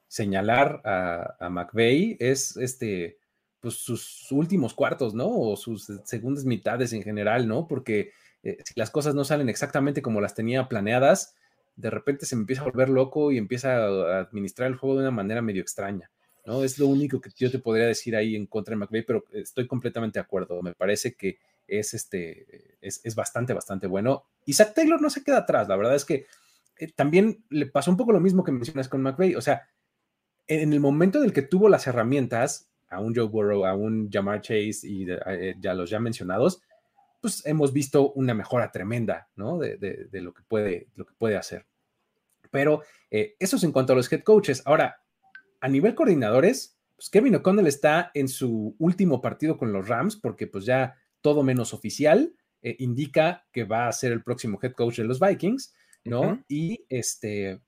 señalar a, McVeigh es este, pues sus últimos cuartos, ¿no? O sus segundas mitades en general, ¿no? Porque eh, si las cosas no salen exactamente como las tenía planeadas, de repente se empieza a volver loco y empieza a administrar el juego de una manera medio extraña, ¿no? Es lo único que yo te podría decir ahí en contra de McVeigh, pero estoy completamente de acuerdo. Me parece que es, este, es, es bastante, bastante bueno. Isaac Taylor no se queda atrás, la verdad es que eh, también le pasó un poco lo mismo que mencionas con McVeigh, o sea, en el momento en el que tuvo las herramientas, a un Joe Burrow, a un Jamar Chase y eh, ya los ya mencionados, pues hemos visto una mejora tremenda, ¿no? De, lo, que puede, lo que puede hacer. Pero eh, eso es en cuanto a los head coaches. Ahora, a nivel coordinadores, pues Kevin O'Connell está en su último partido con los Rams, porque pues ya todo menos oficial eh, indica que va a ser el próximo head coach de los Vikings, ¿no? Y este,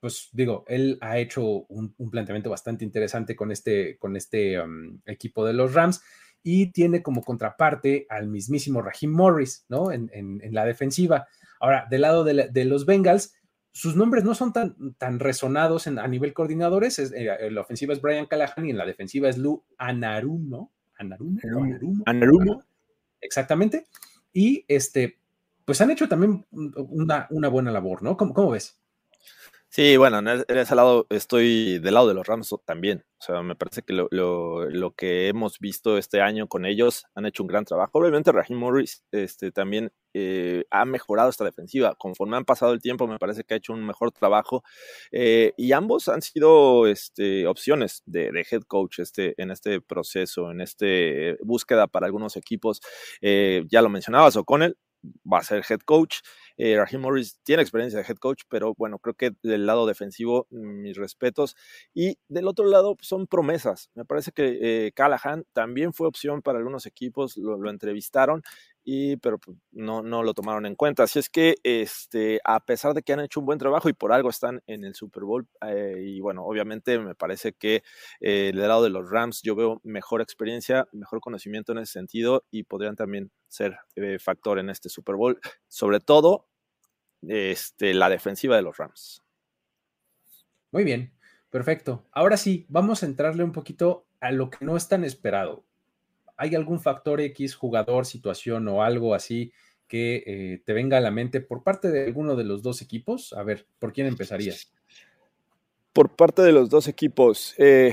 pues digo, él ha hecho un, planteamiento bastante interesante con este, con este um, equipo de los Rams y tiene como contraparte al mismísimo Raheem Morris, ¿no? En, la defensiva. Ahora, del lado de, los Bengals, sus nombres no son tan, tan resonados a nivel coordinadores. Eh, en la ofensiva es Brian Callahan y en la defensiva es Lou Anarumo. Anarumo. Anarumo. Exactamente. Y este, pues han hecho también una, una buena labor, ¿no? ¿Cómo, cómo ves? Sí, bueno, en ese lado estoy del lado de los Rams también. O sea, me parece que lo, lo, que hemos visto este año con ellos han hecho un gran trabajo. Obviamente, Raheem Morris este, también eh, ha mejorado esta defensiva. Conforme han pasado el tiempo, me parece que ha hecho un mejor trabajo. Eh, y ambos han sido este, opciones de, head coach este, en este proceso, en esta búsqueda para algunos equipos. Eh, ya lo mencionabas, O'Connell va a ser head coach. Eh, Morris tiene experiencia de head coach, pero bueno, creo que del lado defensivo, mis respetos. Y del otro lado, pues, son promesas. Me parece que eh, Callahan también fue opción para algunos equipos, lo entrevistaron y, pero pues, no, no lo tomaron en cuenta. Así es que, este, a pesar de que han hecho un buen trabajo y por algo están en el Super Bowl, eh, y bueno, obviamente me parece que eh, del lado de los Rams yo veo mejor experiencia, mejor conocimiento en ese sentido y podrían también ser eh, factor en este Super Bowl, sobre todo este, la defensiva de los Rams. Muy bien, perfecto. Ahora sí, vamos a entrarle un poquito a lo que no es tan esperado. ¿Hay algún factor X, jugador, situación o algo así que eh, te venga a la mente por parte de alguno de los dos equipos? A ver, ¿por quién empezarías? Por parte de los dos equipos, eh,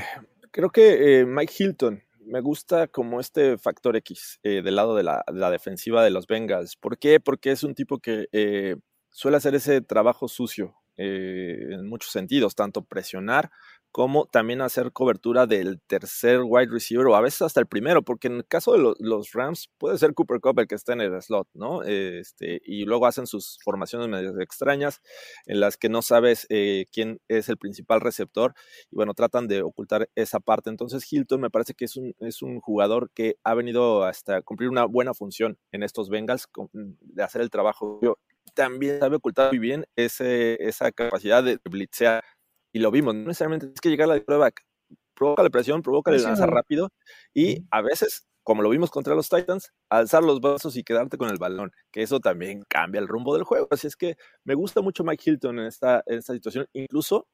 creo que eh, Mike Hilton me gusta como este factor X del lado de la, de la, defensiva de los Bengals. ¿Por qué? Porque es un tipo que suele hacer ese trabajo sucio en muchos sentidos, tanto presionar como también hacer cobertura del tercer wide receiver o a veces hasta el primero, porque en el caso de los Rams puede ser Cooper Cup el que está en el slot, ¿no? Este, y luego hacen sus formaciones medio extrañas en las que no sabes eh, quién es el principal receptor y bueno, tratan de ocultar esa parte. Entonces Hilton me parece que es un, es un jugador que ha venido hasta cumplir una buena función en estos Bengals, de hacer el trabajo. También sabe ocultar muy bien ese, esa capacidad de blitzear y lo vimos, no necesariamente es que llegar a la prueba, provoca la presión, provoca el lanzar rápido y a veces, como lo vimos contra los Titans, alzar los brazos y quedarte con el balón, que eso también cambia el rumbo del juego. Así es que me gusta mucho Mike Hilton en esta, en esta situación, incluso,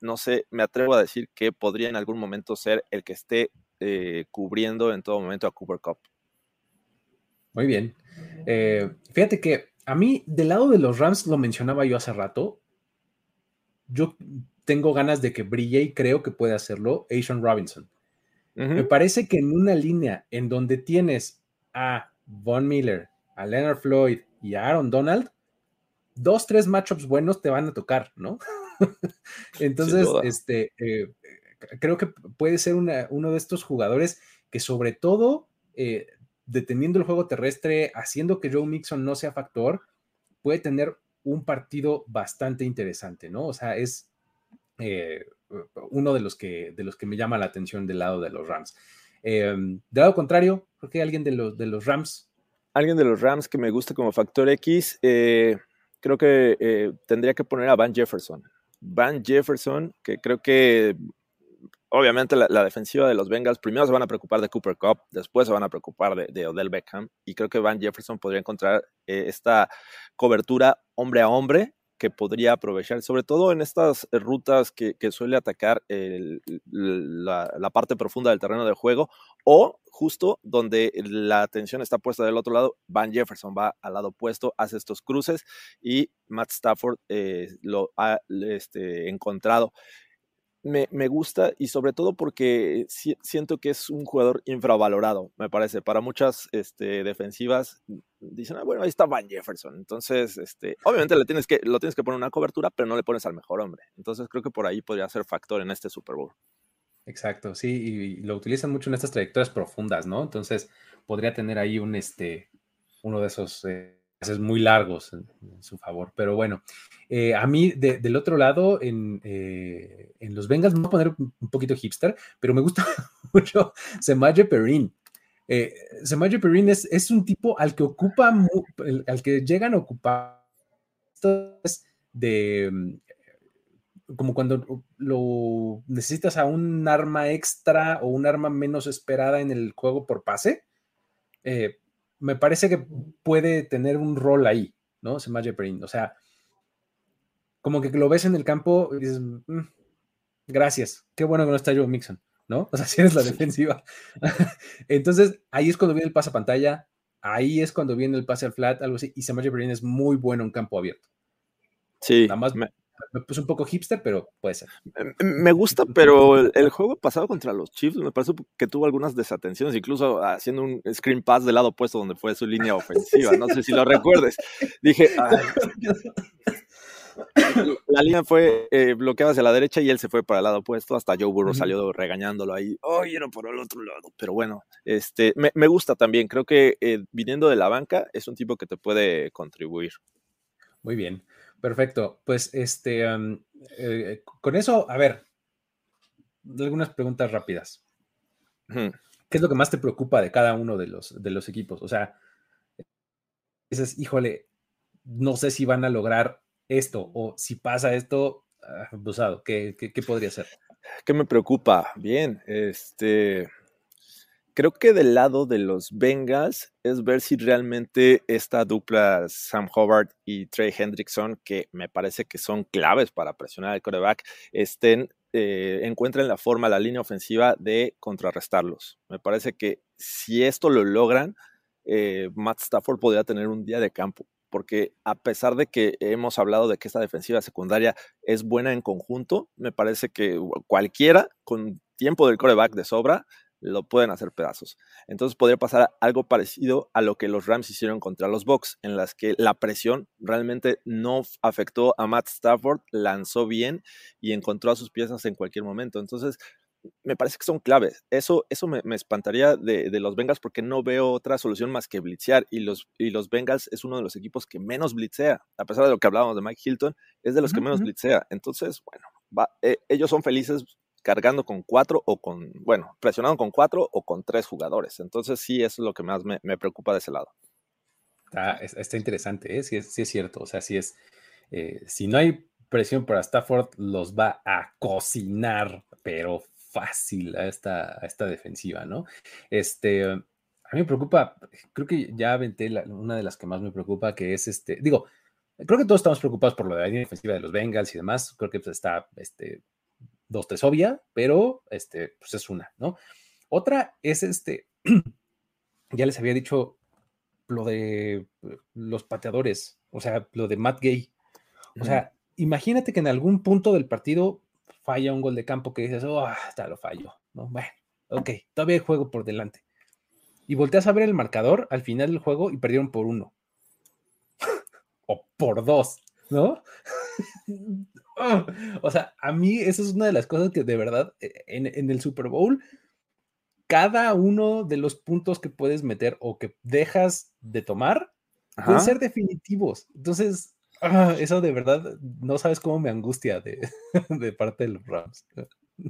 no sé, me atrevo a decir que podría en algún momento ser el que esté eh, cubriendo en todo momento a Cooper Cup. Muy bien. Eh, fíjate que a mí, del lado de los Rams, lo mencionaba yo hace rato, yo tengo ganas de que brille y creo que puede hacerlo Asian Robinson. Me parece que en una línea en donde tienes a Von Miller, a Leonard Floyd y a Aaron Donald, dos, tres matchups buenos te van a tocar, ¿no? Entonces, este, eh, creo que puede ser uno de estos jugadores que sobre todo eh, deteniendo el juego terrestre, haciendo que Joe Mixon no sea factor, puede tener un partido bastante interesante, ¿no? O sea, es eh, uno de los, que, de los que me llama la atención del lado de los Rams. Em, de lado contrario, creo que alguien de los, de los Rams. Alguien de los Rams que me gusta como factor X, eh, creo que tendría que poner a Van Jefferson. Van Jefferson, que creo que obviamente la, defensiva de los Bengals primero se van a preocupar de Cooper Cup, después se van a preocupar de, Odell Beckham y creo que Van Jefferson podría encontrar eh, esta cobertura hombre a hombre que podría aprovechar, sobre todo en estas rutas que, suele atacar la, parte profunda del terreno de juego o justo donde la atención está puesta del otro lado, Van Jefferson va al lado opuesto, hace estos cruces y Matt Stafford eh, lo ha este, encontrado me, gusta y sobre todo porque siento que es un jugador infravalorado, me parece. Para muchas este, defensivas dicen, ah, bueno, ahí está Van Jefferson. Entonces, este, obviamente le tienes que, lo tienes que poner una cobertura, pero no le pones al mejor hombre. Entonces creo que por ahí podría ser factor en este Super Bowl. Exacto, sí, y lo utilizan mucho en estas trayectorias profundas, ¿no? Entonces podría tener ahí un, este, uno de esos... Eh, muy largos en, su favor. Pero bueno, eh, a mí del otro lado, en, eh, en, los Bengals, me voy a poner un poquito hipster, pero me gusta mucho Semaje Perrin. Eh, Semaje Perrin es, es, un tipo al que ocupa, al que llegan a ocupar de mm, como cuando lo necesitas a un arma extra o un arma menos esperada en el juego por pase. Eh, me parece que puede tener un rol ahí, ¿no? Semaje Perrin. O sea, como que lo ves en el campo y dices, mm, gracias, qué bueno que no está Joe Mixon, ¿no? O sea, si eres la defensiva. Entonces, ahí es cuando viene el pase a pantalla, ahí es cuando viene el pase al flat, algo así, y Semaje Perrin es muy bueno en campo abierto. Sí. Nada más me, me puse un poco hipster, pero puede ser. Me gusta, pero el, juego pasado contra los Chiefs me parece que tuvo algunas desatenciones, incluso haciendo un screen pass del lado opuesto donde fue su línea ofensiva. No sé si lo recuerdes. Dije, la línea fue eh, bloqueada hacia la derecha y él se fue para el lado opuesto. Hasta Joe Burrow salió regañándolo ahí. ¡Ay, era por el otro lado! Pero bueno, este, me, gusta también. Creo que eh, viniendo de la banca es un tipo que te puede contribuir. Muy bien. Perfecto. Pues este, eh, con eso, a ver, algunas preguntas rápidas. ¿Qué es lo que más te preocupa de cada uno de los, de los equipos? O sea, dices, híjole, no sé si van a lograr esto o si pasa esto, abusado, ah, ¿qué, qué podría ser? ¿Qué me preocupa? Bien, este, Creo que del lado de los Bengals es ver si realmente esta dupla Sam Howard y Trey Hendrickson, que me parece que son claves para presionar al quarterback, estén, eh, encuentren la forma, la línea ofensiva de contrarrestarlos. Me parece que si esto lo logran, eh, Matt Stafford podría tener un día de campo porque a pesar de que hemos hablado de que esta defensiva secundaria es buena en conjunto, me parece que cualquiera con tiempo del coreback de sobra lo pueden hacer pedazos. Entonces podría pasar algo parecido a lo que los Rams hicieron contra los Bucks, en las que la presión realmente no afectó a Matt Stafford, lanzó bien y encontró a sus piezas en cualquier momento. Entonces, me parece que son claves. Eso, eso me, espantaría de, los Bengals porque no veo otra solución más que blitzear. Y los, y los Bengals es uno de los equipos que menos blitzea. A pesar de lo que hablábamos de Mike Hilton, es de los que menos blitzea. Entonces, bueno, eh, ellos son felices cargando con cuatro o con, bueno, presionando con cuatro o con tres jugadores. Entonces sí, eso es lo que más me, preocupa de ese lado. Está, interesante, ¿eh? sí, es, es, cierto. O sea, si es, eh, si no hay presión para Stafford, los va a cocinar, pero fácil a esta, a esta defensiva, ¿no? Este, a mí me preocupa, creo que ya aventé una de las que más me preocupa, que es este, digo, creo que todos estamos preocupados por lo de la línea defensiva de los Bengals y demás, creo que pues, está este, dos, tres obvia, pero este, pues es una, ¿no? Otra es este, ya les había dicho lo de eh, los pateadores, o sea, lo de Matt Gay. O sea, imagínate que en algún punto del partido falla un gol de campo que dices, oh, hasta lo fallo, ¿no? Bueno, ok, todavía hay juego por delante. Y volteas a ver el marcador al final del juego y perdieron por uno. o por dos, ¿no? o sea, a mí esa es una de las cosas que de verdad eh, en, el Super Bowl, cada uno de los puntos que puedes meter o que dejas de tomar pueden ser definitivos. Entonces, ah, eso de verdad no sabes cómo me angustia de, parte de los Rams.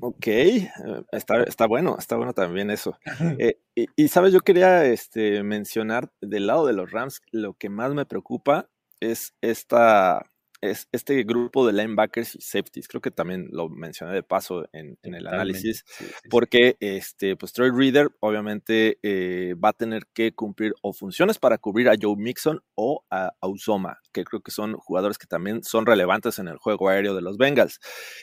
Ok, eh, está, está, bueno, está bueno también eso. Eh, y, sabes, yo quería este, mencionar del lado de los Rams, lo que más me preocupa es esta es este grupo de linebackers y safeties. Creo que también lo mencioné de paso en, el análisis, porque este, pues Troy Reader obviamente eh, va a tener que cumplir o funciones para cubrir a Joe Mixon o a, Usoma, que creo que son jugadores que también son relevantes en el juego aéreo de los Bengals.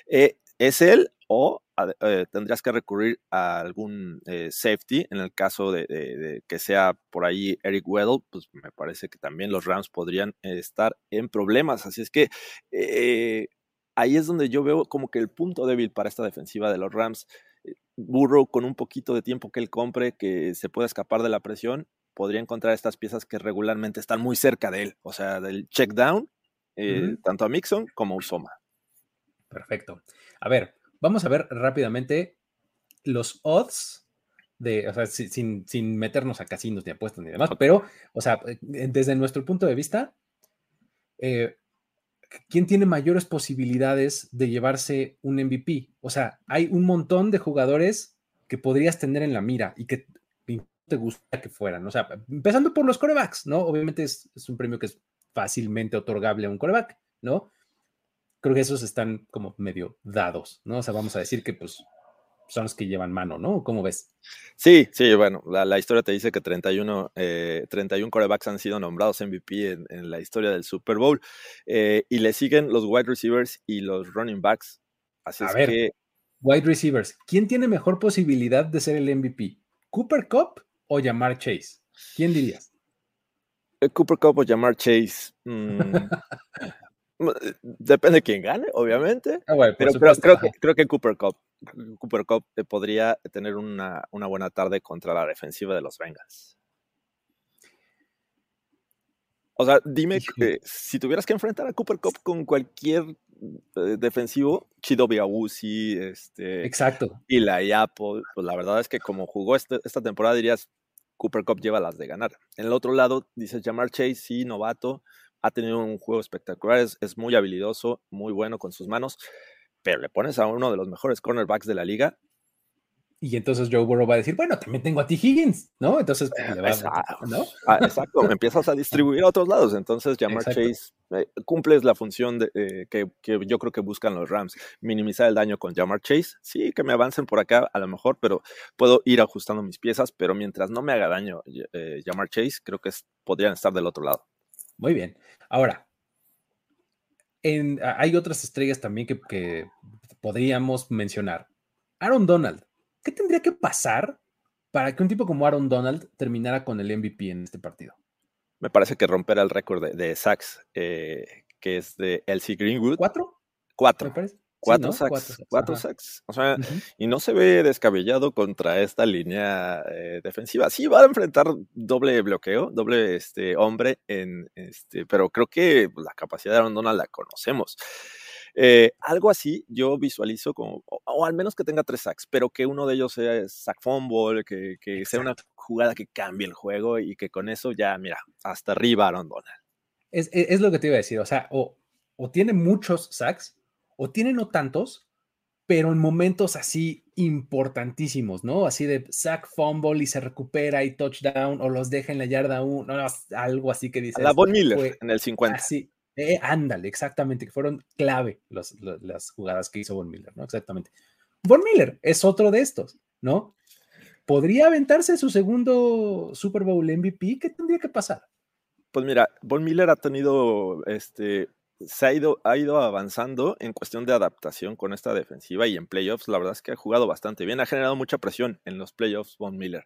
Eh, ¿Es él o eh, tendrías que recurrir a algún eh, safety en el caso de, que sea por ahí Eric Weddle, pues me parece que también los Rams podrían estar en problemas. Así es que eh, ahí es donde yo veo como que el punto débil para esta defensiva de los Rams. Burrow con un poquito de tiempo que él compre, que se pueda escapar de la presión, podría encontrar estas piezas que regularmente están muy cerca de él, o sea, del check down, tanto a Mixon como a Usoma. Perfecto. A ver, vamos a ver rápidamente los odds de, o sea, sin, meternos a casinos ni apuestas ni demás, pero, o sea, desde nuestro punto de vista, eh, ¿quién tiene mayores posibilidades de llevarse un MVP? O sea, hay un montón de jugadores que podrías tener en la mira y que te gusta que fueran. O sea, empezando por los corebacks, ¿no? Obviamente es, es un premio que es fácilmente otorgable a un coreback, ¿no? Creo que esos están como medio dados, ¿no? O sea, vamos a decir que pues son los que llevan mano, ¿no? ¿Cómo ves? Sí, sí, bueno, la, historia te dice que 31, 31 eh, corebacks han sido nombrados MVP en, la historia del Super Bowl eh, y le siguen los wide receivers y los running backs. Así a es ver, que... wide receivers, ¿quién tiene mejor posibilidad de ser el MVP? ¿Cooper Cup o Jamar Chase? ¿Quién dirías? Eh, Cooper Cup o Jamar Chase. Mm, depende de quién gane, obviamente. Ah, pero, creo, que, creo que Cooper Cup, Cooper Cup eh, podría tener una, buena tarde contra la defensiva de los Bengals. O sea, dime que si tuvieras que enfrentar a Cooper Cup con cualquier eh, defensivo, Chido Biawusi, este. Exacto. Y la Apple, pues la verdad es que como jugó este, esta temporada, dirías Cooper Cup lleva las de ganar. En el otro lado, dices Jamar Chase, sí, novato, ha tenido un juego espectacular, es, muy habilidoso, muy bueno con sus manos, pero le pones a uno de los mejores cornerbacks de la liga. Y entonces Joe Burrow va a decir, bueno, también tengo a T. Higgins, ¿no? Entonces, pues, le va exacto, ¿no? Ah, exacto, empiezas a distribuir a otros lados. Entonces, Jamar Chase eh, cumples la función de, eh, que, yo creo que buscan los Rams, minimizar el daño con Jamar Chase. Sí, que me avancen por acá a lo mejor, pero puedo ir ajustando mis piezas, pero mientras no me haga daño eh, Jamar Chase, creo que podrían estar del otro lado. Muy bien. Ahora, hay otras estrellas también que, podríamos mencionar. Aaron Donald, ¿qué tendría que pasar para que un tipo como Aaron Donald terminara con el MVP en este partido? Me parece que romperá el récord de, de sacks, eh, que es de Elsie Greenwood. ¿Cuatro? Cuatro. Me parece. Cuatro, sacks, cuatro sacks. O sea, y no se ve descabellado contra esta línea eh, defensiva. Sí, va a enfrentar doble bloqueo, doble este, hombre, en, este, pero creo que la capacidad de Aaron Donald la conocemos. Eh, algo así yo visualizo como, o, al menos que tenga tres sacks, pero que uno de ellos sea sack fumble, que, que sea una jugada que cambie el juego y que con eso ya, mira, hasta arriba Aaron Donald. Es, es, lo que te iba a decir, o sea, o, o tiene muchos sacks o tiene no tantos, pero en momentos así importantísimos, ¿no? Así de sack fumble y se recupera y touchdown, o los deja en la yarda uno, algo así que dice. La Von Miller en el 50. Así, eh, ándale, exactamente, que fueron clave las jugadas que hizo Von Miller, ¿no? Exactamente. Von Miller es otro de estos, ¿no? ¿Podría aventarse su segundo Super Bowl MVP? ¿Qué tendría que pasar? Pues mira, Von Miller ha tenido este, se ha ido, ha ido avanzando en cuestión de adaptación con esta defensiva y en playoffs, la verdad es que ha jugado bastante bien, ha generado mucha presión en los playoffs Von Miller.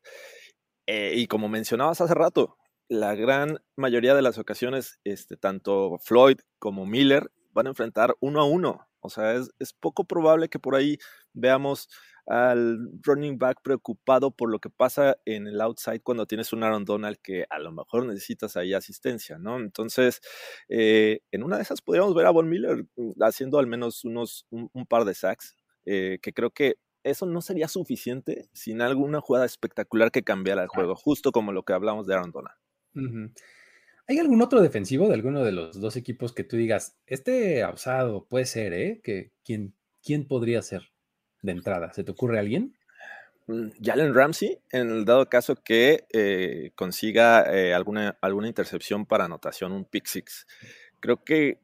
Eh, y como mencionabas hace rato, la gran mayoría de las ocasiones, este, tanto Floyd como Miller van a enfrentar uno a uno. O sea, es, poco probable que por ahí veamos al running back preocupado por lo que pasa en el outside cuando tienes un Aaron Donald que a lo mejor necesitas ahí asistencia, ¿no? Entonces, eh, en una de esas podríamos ver a Von Miller mm, haciendo al menos unos, un, par de sacks, eh, que creo que eso no sería suficiente sin alguna jugada espectacular que cambiara el juego, justo como lo que hablamos de Aaron Donald. ¿Hay algún otro defensivo de alguno de los dos equipos que tú digas, este abusado puede ser, ¿eh? Que, ¿quién, ¿Quién podría ser de entrada? ¿Se te ocurre alguien? Mm, Jalen Ramsey, en el dado caso que eh, consiga eh, alguna, alguna intercepción para anotación, un pick six. Creo que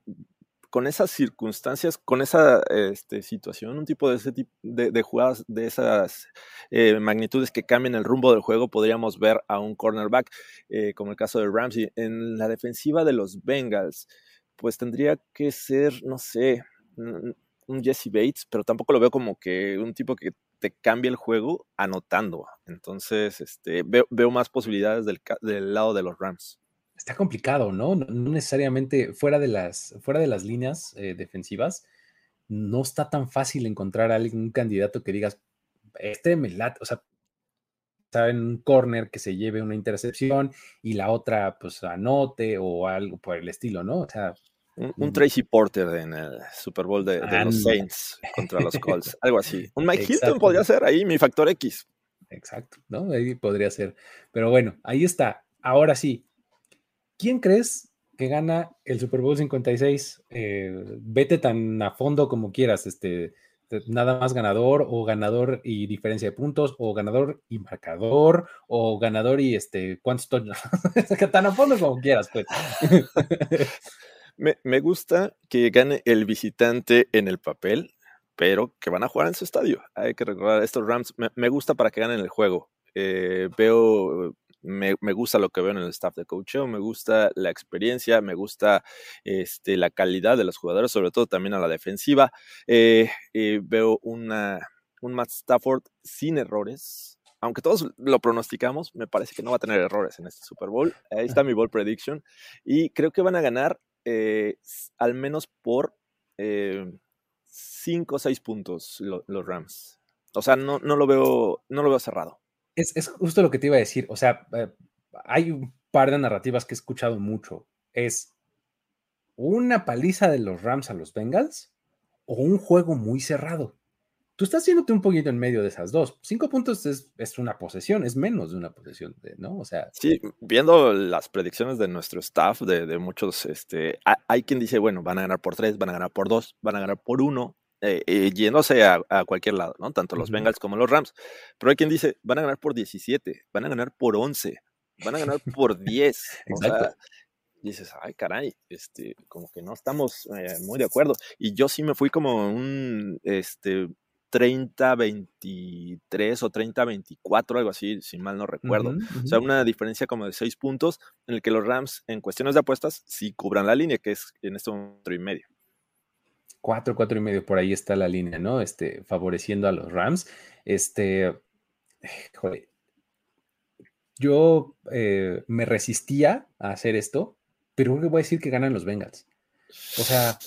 con esas circunstancias, con esa este, situación, un tipo de, ese tipo de, jugadas de esas eh, magnitudes que cambien el rumbo del juego, podríamos ver a un cornerback, como el caso de Ramsey. En la defensiva de los Bengals, pues tendría que ser, no sé, un Jesse Bates, pero tampoco lo veo como que un tipo que te cambie el juego anotando. Entonces, este, veo, veo más posibilidades del, del lado de los Rams está complicado, ¿no? No, necesariamente fuera de las, fuera de las líneas eh, defensivas, no está tan fácil encontrar a alguien, un candidato que digas, este me late, o sea, en un corner que se lleve una intercepción y la otra pues anote o algo por el estilo, ¿no? O sea, un. Tracy Porter en el Super Bowl de, los Saints contra los Colts, algo así. Un Mike Hilton podría ser ahí, mi factor X. Exacto, ¿no? Ahí podría ser. Pero bueno, ahí está. Ahora sí, ¿quién crees que gana el Super Bowl 56? Eh, vete tan a fondo como quieras, este, nada más ganador o ganador y diferencia de puntos o ganador y marcador o ganador y este, ¿cuántos tan a fondo como quieras, pues. me, gusta que gane el visitante en el papel, pero que van a jugar en su estadio. Hay que recordar, estos Rams me, gusta para que ganen el juego. Eh, veo me, gusta lo que veo en el staff de coaching, me gusta la experiencia, me gusta este, la calidad de los jugadores, sobre todo también a la defensiva. Eh, eh, veo una, un Matt Stafford sin errores. Aunque todos lo pronosticamos, me parece que no va a tener errores en este Super Bowl. Ahí está mi ball prediction. Y creo que van a ganar eh, al menos por 5 o 6 puntos los Rams. O sea, no, no, lo veo, no lo veo cerrado. Es, justo lo que te iba a decir. O sea, eh, hay un par de narrativas que he escuchado mucho. Es una paliza de los Rams a los Bengals o un juego muy cerrado. Tú estás haciéndote un poquito en medio de esas dos. Cinco puntos es, una posesión, es menos de una posesión, ¿no? O sea. Sí, viendo las predicciones de nuestro staff, de, muchos, este, hay quien dice, bueno, van a ganar por tres, van a ganar por dos, van a ganar por uno, eh, eh, yéndose a, cualquier lado, ¿no? Tanto los Bengals como los Rams. Pero hay quien dice, van a ganar por 17, van a ganar por 11, van a ganar por 10. o sea, dices, ay, caray, este, como que no estamos eh, muy de acuerdo. Y yo sí me fui como un, este, 30-23 o 30-24, algo así, si mal no recuerdo. O sea, una diferencia como de 6 puntos en el que los Rams, en cuestiones de apuestas, sí cubran la línea, que es en este momento y medio. Cuatro, cuatro y medio, por ahí está la línea, ¿no? Este, favoreciendo a los Rams. Este, joder, yo eh, me resistía a hacer esto, pero creo que voy a decir que ganan los Bengals. O sea,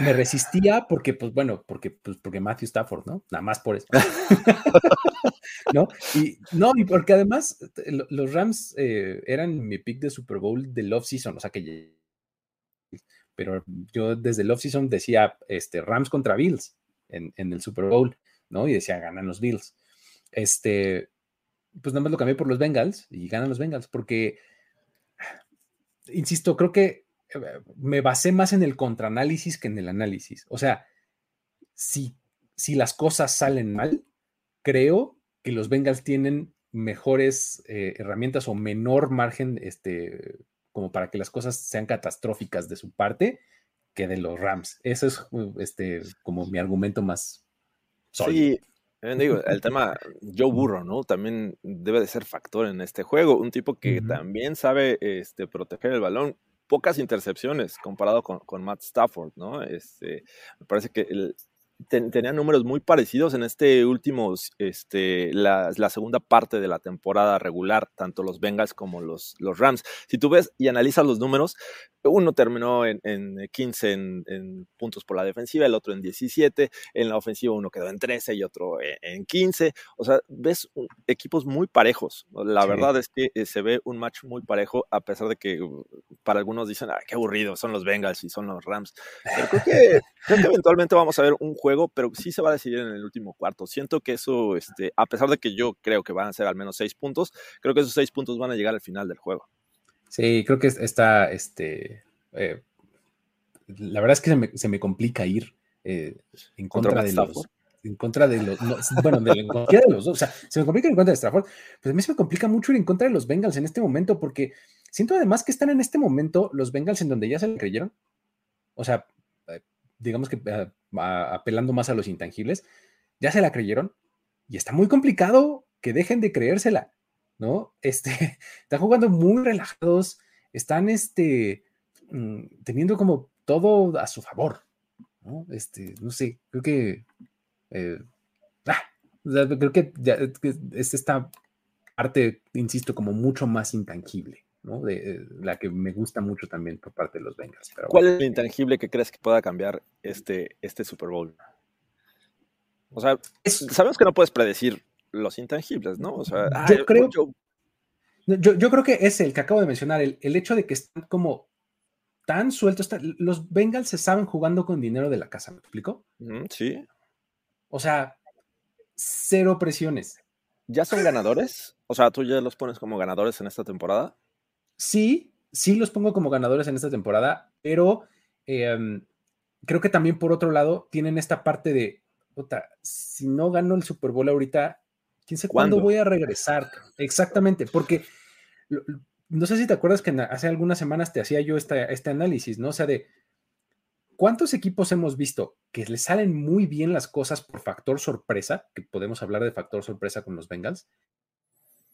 me resistía porque, pues bueno, porque, pues, porque Matthew Stafford, ¿no? Nada más por eso. ¿No? Y no, y porque además los Rams eh, eran mi pick de Super Bowl del off-season, o sea que pero yo desde el offseason decía este, Rams contra Bills en, el Super Bowl, ¿no? Y decía, ganan los Bills. Este, pues nada más lo cambié por los Bengals y ganan los Bengals, porque, insisto, creo que eh, me basé más en el contraanálisis que en el análisis. O sea, si, si las cosas salen mal, creo que los Bengals tienen mejores eh, herramientas o menor margen este, como para que las cosas sean catastróficas de su parte que de los Rams. Ese es uh, este, como mi argumento más sólido. Sí, digo, el tema Joe Burrow, ¿no? También debe de ser factor en este juego. Un tipo que también sabe este, proteger el balón. Pocas intercepciones comparado con, Matt Stafford, ¿no? Este, me parece que tenían números muy parecidos en este último, este, la, segunda parte de la temporada regular, tanto los Bengals como los, los Rams. Si tú ves y analizas los números, uno terminó en, 15 en, puntos por la defensiva, el otro en 17, en la ofensiva uno quedó en 13 y otro en, 15. O sea, ves equipos muy parejos. La verdad es que eh, se ve un match muy parejo, a pesar de que uh, para algunos dicen, ah, qué aburrido, son los Bengals y son los Rams. Pero creo que, creo que eventualmente vamos a ver un juego, pero sí se va a decidir en el último cuarto. Siento que eso, este, a pesar de que yo creo que van a ser al menos seis puntos, creo que esos seis puntos van a llegar al final del juego. Sí, creo que está, este, eh, la verdad es que se me, complica ir eh, en contra, de los, en contra de los, bueno, de, en contra de los dos, o sea, se me complica en contra de Stafford, pero a mí se me complica mucho ir en contra de los Bengals en este momento, porque siento además que están en este momento los Bengals en donde ya se le creyeron, o sea, eh, digamos que apelando más a los intangibles, ya se la creyeron y está muy complicado que dejen de creérsela, ¿no? Este, están jugando muy relajados, están este, mm, teniendo como todo a su favor, ¿no? Este, no sé, creo que, eh, ah, creo que, ya, es esta parte, insisto, como mucho más intangible. ¿no? De, eh, la que me gusta mucho también por parte de los Bengals. ¿Cuál es el intangible que crees que pueda cambiar este, este Super Bowl? O sea, sabemos que no puedes predecir los intangibles, ¿no? O sea, yo creo. Yo, creo que es el que acabo de mencionar, el, hecho de que están como tan sueltos. los Bengals se saben jugando con dinero de la casa, ¿me explico? sí. O sea, cero presiones. ¿Ya son ganadores? O sea, ¿tú ya los pones como ganadores en esta temporada? Sí, sí los pongo como ganadores en esta temporada, pero em, creo que también por otro lado tienen esta parte de, otra, si no gano el Super Bowl ahorita, quién sabe cuándo, voy a regresar. Exactamente, porque no sé si te acuerdas que hace algunas semanas te hacía yo este análisis, ¿no? O sea, de cuántos equipos hemos visto que les salen muy bien las cosas por factor sorpresa, que podemos hablar de factor sorpresa con los Bengals,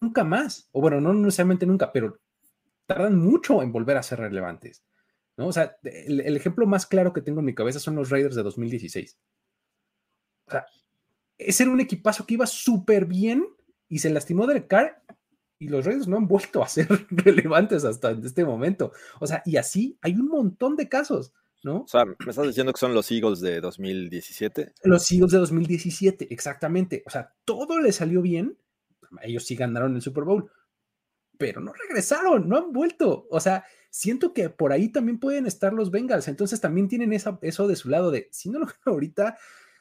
nunca más, o bueno, no necesariamente nunca, pero tardan mucho en volver a ser relevantes. ¿no? O sea, el, ejemplo más claro que tengo en mi cabeza son los Raiders de 2016. O sea, ese era un equipazo que iba súper bien y se lastimó del Carr y los Raiders no han vuelto a ser relevantes hasta este momento. O sea, y así hay un montón de casos, ¿no? O sea, me estás diciendo que son los Eagles de 2017. Los Eagles de 2017, exactamente. O sea, todo le salió bien. Ellos sí ganaron el Super Bowl, pero no regresaron, no han vuelto. O sea, siento que por ahí también pueden estar los Bengals. Entonces también tienen eso de su lado de, si no lo gano ahorita,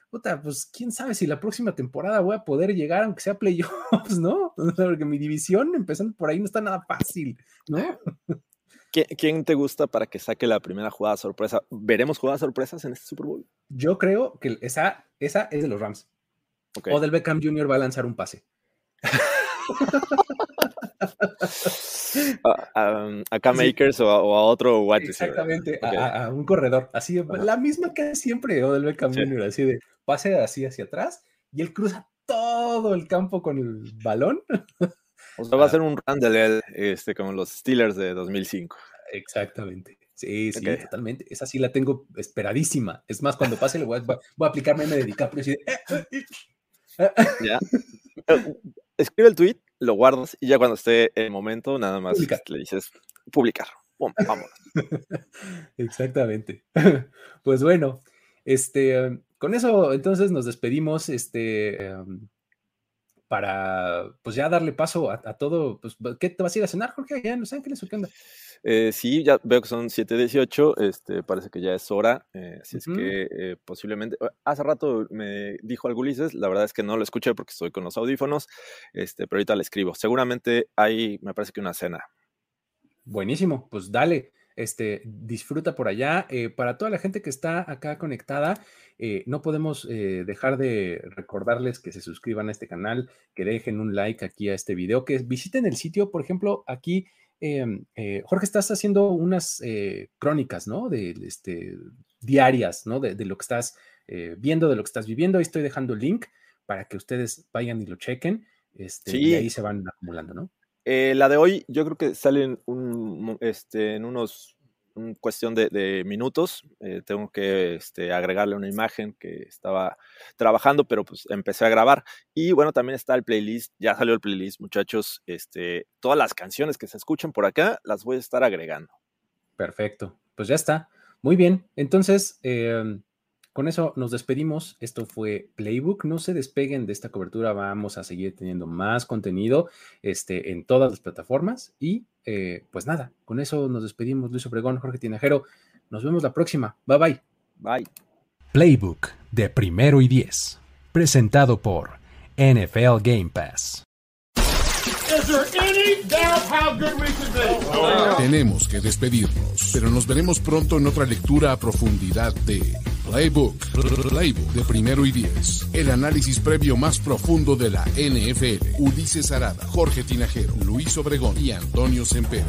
puta, pues quién sabe si la próxima temporada voy a poder llegar, aunque sea playoffs, ¿no? Porque mi división, empezando por ahí, no está nada fácil, ¿no? ¿Quién te gusta para que saque la primera jugada sorpresa? ¿Veremos jugadas sorpresas en este Super Bowl? Yo creo que esa, esa es de los Rams. O del Beckham Jr. va a lanzar un pase. a, acá Makers o a, otro wide Exactamente, a, un corredor. Así, la misma que siempre, o del Jr., así de pase así hacia atrás y él cruza todo el campo con el balón. O sea, va a ah. ser un run este, como los Steelers de 2005. Exactamente. Sí, sí, totalmente. Esa sí la tengo esperadísima. Es más, cuando pase, le voy a, voy a aplicarme de DiCaprio. Así de, eh, eh, eh". Ya. Escribe el tweet lo guardas y ya cuando esté el momento, nada más le dices publicar. vamos. Exactamente. Pues bueno, este, con eso entonces nos despedimos. Este, em, para pues ya darle paso a, todo. Pues, ¿Qué te vas a ir a cenar, Jorge, allá en Los Ángeles o qué onda? Eh, sí, ya veo que son 7.18, este, parece que ya es hora, eh, así es que eh, posiblemente, ah, hace rato me dijo algo Ulises, la verdad es que no lo escuché porque estoy con los audífonos, este, pero ahorita le escribo, seguramente hay, me parece que una cena. Buenísimo, pues dale, este, disfruta por allá. para toda la gente que está acá conectada, no podemos dejar de recordarles que se suscriban a este canal, que dejen un like aquí a este video, que visiten el sitio, por ejemplo, aquí Em, eh, Jorge, estás haciendo unas eh, crónicas, ¿no? De, este, diarias, ¿no? De, lo que estás eh, viendo, de lo que estás viviendo. Ahí estoy dejando el link para que ustedes vayan y lo chequen. Este, Y ahí se van acumulando, ¿no? La de hoy, yo creo que salen un, este, en unos cuestión de, minutos. Eh, tengo que este, agregarle una imagen que estaba trabajando, pero pues empecé a grabar. Y bueno, también está el playlist, ya salió el playlist, muchachos. Este, todas las canciones que se escuchan por acá las voy a estar agregando. Perfecto, pues ya está. Muy bien, entonces em, con eso nos despedimos. Esto fue Playbook. No se despeguen de esta cobertura. Vamos a seguir teniendo más contenido este, en todas las plataformas. Y eh, pues nada, con eso nos despedimos. Luis Obregón, Jorge Tinajero. Nos vemos la próxima. Bye bye. Bye. Playbook de primero y diez. Presentado por NFL Game Pass. Tenemos que despedirnos, pero nos veremos pronto en otra lectura a profundidad de Playbook, Playbook de primero y diez. El análisis previo más profundo de la NFL. Ulises Arada, Jorge Tinajero, Luis Obregón y Antonio Semper.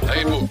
Playbook.